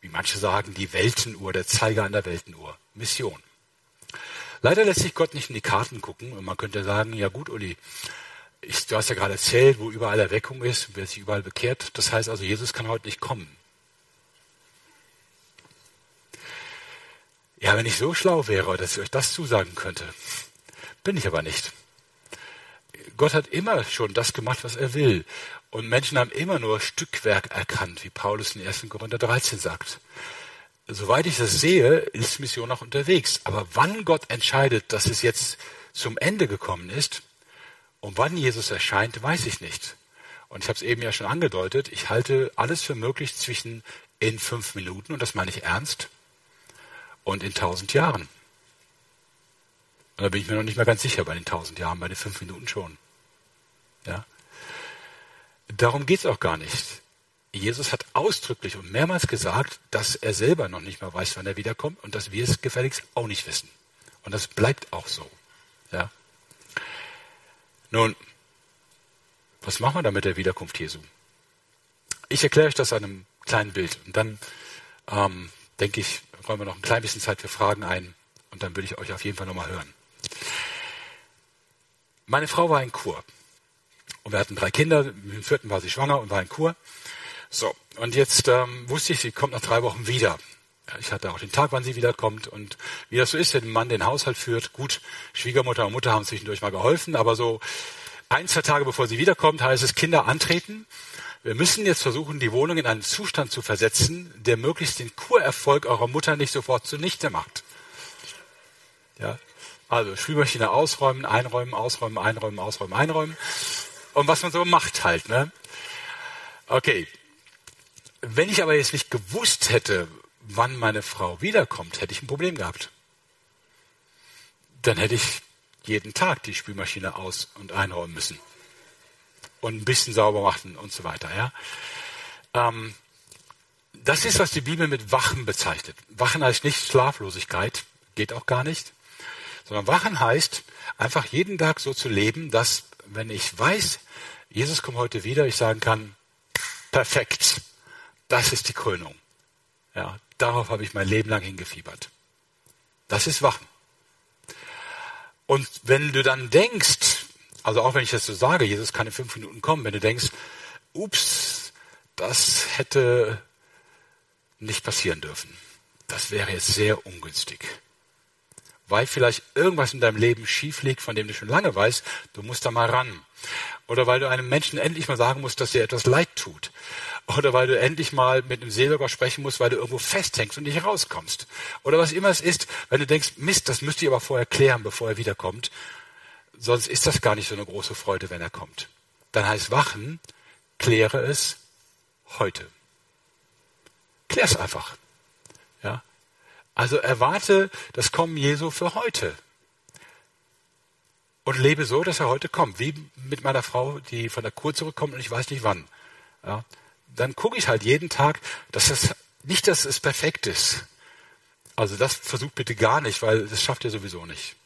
wie manche sagen, die Weltenuhr, der Zeiger an der Weltenuhr. Mission. Leider lässt sich Gott nicht in die Karten gucken und man könnte sagen, ja gut, Uli, ich, du hast ja gerade erzählt, wo überall Erweckung ist, wer sich überall bekehrt. Das heißt also, Jesus kann heute nicht kommen. Ja, wenn ich so schlau wäre, dass ich euch das zusagen könnte, bin ich aber nicht. Gott hat immer schon das gemacht, was er will. Und Menschen haben immer nur Stückwerk erkannt, wie Paulus in 1. Korinther 13 sagt. Soweit ich das sehe, ist Mission noch unterwegs. Aber wann Gott entscheidet, dass es jetzt zum Ende gekommen ist, und wann Jesus erscheint, weiß ich nicht. Und ich habe es eben ja schon angedeutet, ich halte alles für möglich zwischen in fünf Minuten, und das meine ich ernst, und in tausend Jahren. Und da bin ich mir noch nicht mal ganz sicher bei den tausend Jahren, bei den fünf Minuten schon. Ja? Darum geht's auch gar nicht. Jesus hat ausdrücklich und mehrmals gesagt, dass er selber noch nicht mal weiß, wann er wiederkommt und dass wir es gefälligst auch nicht wissen. Und das bleibt auch so. Ja? Nun, was machen wir da mit der Wiederkunft Jesu? Ich erkläre euch das an einem kleinen Bild und dann ähm, denke ich, räumen wir noch ein klein bisschen Zeit für Fragen ein und dann würde ich euch auf jeden Fall nochmal hören. Meine Frau war in Kur und wir hatten drei Kinder, im vierten war sie schwanger und war in Kur. So, und jetzt ähm, wusste ich, sie kommt nach drei Wochen wieder. Ich hatte auch den Tag, wann sie wiederkommt. Und wie das so ist, wenn ein Mann den Haushalt führt, gut, Schwiegermutter und Mutter haben zwischendurch mal geholfen, aber so ein, zwei Tage bevor sie wiederkommt, heißt es Kinder antreten. Wir müssen jetzt versuchen, die Wohnung in einen Zustand zu versetzen, der möglichst den Kurerfolg eurer Mutter nicht sofort zunichte macht. Ja, Also Spülmaschine ausräumen, einräumen, ausräumen, einräumen, ausräumen, einräumen. Und was man so macht halt, ne? Okay. Wenn ich aber jetzt nicht gewusst hätte, wann meine Frau wiederkommt, hätte ich ein Problem gehabt. Dann hätte ich jeden Tag die Spülmaschine aus- und einräumen müssen. Und ein bisschen sauber machen und so weiter, ja. Ähm, das ist, was die Bibel mit Wachen bezeichnet. Wachen heißt nicht Schlaflosigkeit, geht auch gar nicht. Sondern Wachen heißt, einfach jeden Tag so zu leben, dass, wenn ich weiß, Jesus kommt heute wieder, ich sagen kann, perfekt, das ist die Krönung. Ja, darauf habe ich mein Leben lang hingefiebert. Das ist Wachen. Und wenn du dann denkst, also auch wenn ich das so sage, Jesus kann in fünf Minuten kommen, wenn du denkst, ups, das hätte nicht passieren dürfen. Das wäre jetzt sehr ungünstig. Weil vielleicht irgendwas in deinem Leben schief liegt, von dem du schon lange weißt, du musst da mal ran. Oder weil du einem Menschen endlich mal sagen musst, dass dir etwas leid tut. Oder weil du endlich mal mit einem Seelsorger sprechen musst, weil du irgendwo festhängst und nicht rauskommst. Oder was immer es ist, wenn du denkst, Mist, das müsste ich aber vorher klären, bevor er wiederkommt. Sonst ist das gar nicht so eine große Freude, wenn er kommt. Dann heißt wachen, kläre es heute. Klär es einfach. Ja? Also erwarte das Kommen Jesu für heute. Und lebe so, dass er heute kommt. Wie mit meiner Frau, die von der Kur zurückkommt und ich weiß nicht wann. Ja? Dann gucke ich halt jeden Tag, dass das nicht, dass es perfekt ist. Also das versucht bitte gar nicht, weil das schafft ihr sowieso nicht.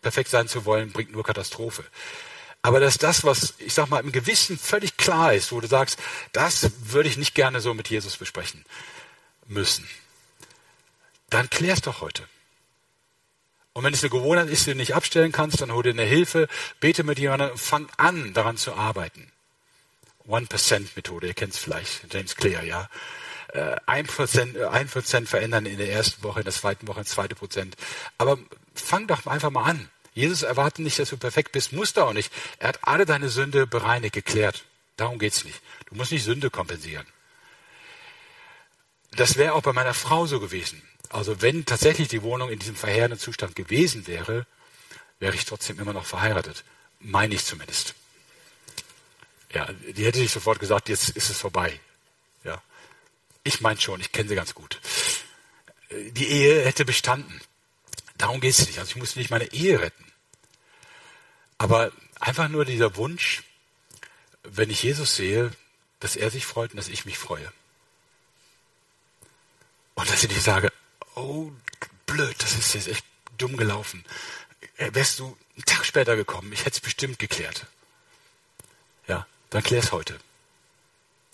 Perfekt sein zu wollen, bringt nur Katastrophe. Aber dass das, was ich sag mal im Gewissen völlig klar ist, wo du sagst, das würde ich nicht gerne so mit Jesus besprechen müssen, dann klär's doch heute. Und wenn es eine Gewohnheit ist, die du nicht abstellen kannst, dann hol dir eine Hilfe, bete mit jemandem und fang an, daran zu arbeiten. One-Percent-Methode, ihr kennt es vielleicht, James Clear, ja. Äh, ein Prozent, äh, ein Prozent verändern in der ersten Woche, in der zweiten Woche, in der zweiten Prozent. Aber fang doch einfach mal an. Jesus erwartet nicht, dass du perfekt bist, musst du auch nicht. Er hat alle deine Sünde bereinigt, geklärt. Darum geht's nicht. Du musst nicht Sünde kompensieren. Das wäre auch bei meiner Frau so gewesen. Also wenn tatsächlich die Wohnung in diesem verheerenden Zustand gewesen wäre, wäre ich trotzdem immer noch verheiratet. Meine ich zumindest. Ja, die hätte nicht sofort gesagt, jetzt ist es vorbei. Ja. Ich meine schon, ich kenne sie ganz gut. Die Ehe hätte bestanden. Darum geht es nicht. Also ich muss nicht meine Ehe retten. Aber einfach nur dieser Wunsch, wenn ich Jesus sehe, dass er sich freut und dass ich mich freue. Und dass ich nicht sage, oh, blöd, das ist jetzt echt dumm gelaufen. Wärst du einen Tag später gekommen, ich hätte es bestimmt geklärt dann klär es heute.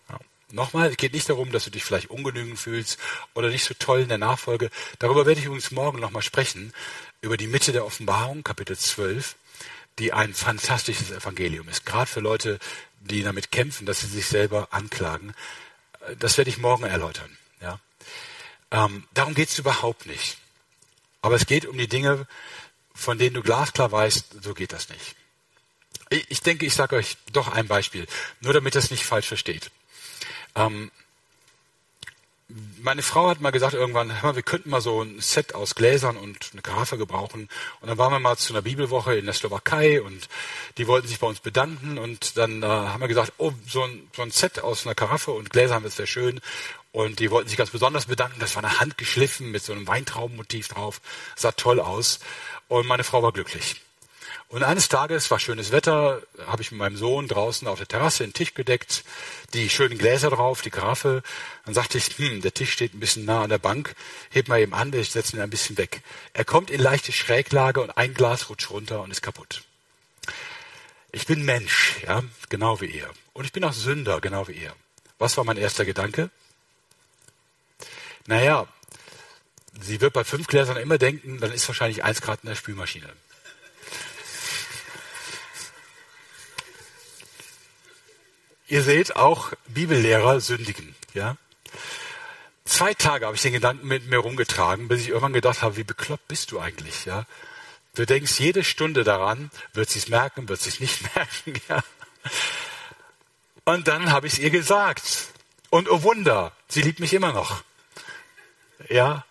Ja. Nochmal, es geht nicht darum, dass du dich vielleicht ungenügend fühlst oder nicht so toll in der Nachfolge. Darüber werde ich übrigens morgen nochmal sprechen, über die Mitte der Offenbarung, Kapitel 12, die ein fantastisches Evangelium ist. Gerade für Leute, die damit kämpfen, dass sie sich selber anklagen. Das werde ich morgen erläutern. Ja. Ähm, darum geht es überhaupt nicht. Aber es geht um die Dinge, von denen du glasklar weißt, so geht das nicht. Ich denke, ich sage euch doch ein Beispiel, nur damit das nicht falsch versteht. Ähm, meine Frau hat mal gesagt irgendwann, hör mal, wir könnten mal so ein Set aus Gläsern und eine Karaffe gebrauchen. Und dann waren wir mal zu einer Bibelwoche in der Slowakei und die wollten sich bei uns bedanken. Und dann äh, haben wir gesagt, oh, so ein, so ein Set aus einer Karaffe und Gläsern ist sehr schön. Und die wollten sich ganz besonders bedanken. Das war eine Hand geschliffen mit so einem Weintraubenmotiv drauf. Sah toll aus. Und meine Frau war glücklich. Und eines Tages war schönes Wetter, habe ich mit meinem Sohn draußen auf der Terrasse den Tisch gedeckt, die schönen Gläser drauf, die Karaffe. Dann sagte ich, hm, der Tisch steht ein bisschen nah an der Bank, heb mal eben an, ich setze ihn ein bisschen weg. Er kommt in leichte Schräglage und ein Glas rutscht runter und ist kaputt. Ich bin Mensch, ja, genau wie ihr. Und ich bin auch Sünder, genau wie ihr. Was war mein erster Gedanke? Naja, sie wird bei fünf Gläsern immer denken, dann ist wahrscheinlich eins Grad in der Spülmaschine. Ihr seht auch Bibellehrer sündigen, ja. Zwei Tage habe ich den Gedanken mit mir rumgetragen, bis ich irgendwann gedacht habe, wie bekloppt bist du eigentlich, ja? Du denkst jede Stunde daran, wird sie es merken, wird sie es nicht merken, ja? Und dann habe ich es ihr gesagt. Und oh Wunder, sie liebt mich immer noch. Ja?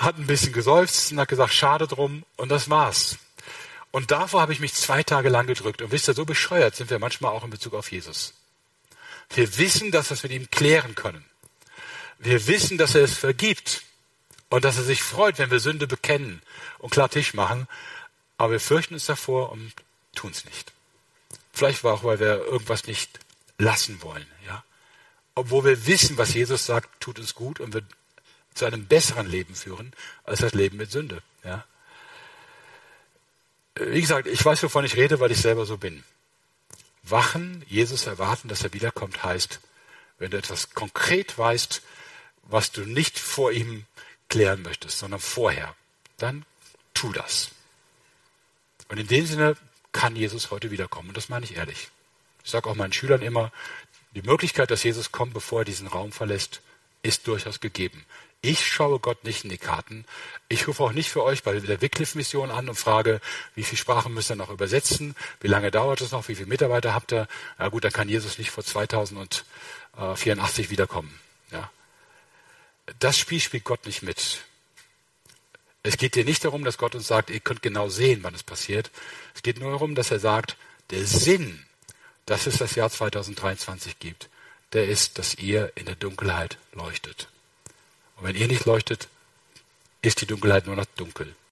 hat ein bisschen geseufzt und hat gesagt, schade drum und das war's. Und davor habe ich mich zwei Tage lang gedrückt. Und wisst ihr, so bescheuert sind wir manchmal auch in Bezug auf Jesus. Wir wissen, dass wir es mit ihm klären können. Wir wissen, dass er es vergibt und dass er sich freut, wenn wir Sünde bekennen und klar Tisch machen. Aber wir fürchten uns davor und tun es nicht. Vielleicht war auch, weil wir irgendwas nicht lassen wollen. Ja? Obwohl wir wissen, was Jesus sagt, tut uns gut und wird zu einem besseren Leben führen als das Leben mit Sünde. Ja? Wie gesagt, ich weiß, wovon ich rede, weil ich selber so bin. Wachen, Jesus erwarten, dass er wiederkommt, heißt, wenn du etwas konkret weißt, was du nicht vor ihm klären möchtest, sondern vorher, dann tu das. Und in dem Sinne kann Jesus heute wiederkommen. Und das meine ich ehrlich. Ich sage auch meinen Schülern immer, die Möglichkeit, dass Jesus kommt, bevor er diesen Raum verlässt, ist durchaus gegeben. Ich schaue Gott nicht in die Karten. Ich rufe auch nicht für euch bei der Wycliffe-Mission an und frage, wie viele Sprachen müsst ihr noch übersetzen? Wie lange dauert es noch? Wie viele Mitarbeiter habt ihr? Na gut, dann kann Jesus nicht vor 2084 wiederkommen. Ja. Das Spiel spielt Gott nicht mit. Es geht hier nicht darum, dass Gott uns sagt, ihr könnt genau sehen, wann es passiert. Es geht nur darum, dass er sagt, der Sinn, dass es das Jahr 2023 gibt, der ist, dass ihr in der Dunkelheit leuchtet. Und wenn ihr nicht leuchtet, ist die Dunkelheit nur noch dunkel.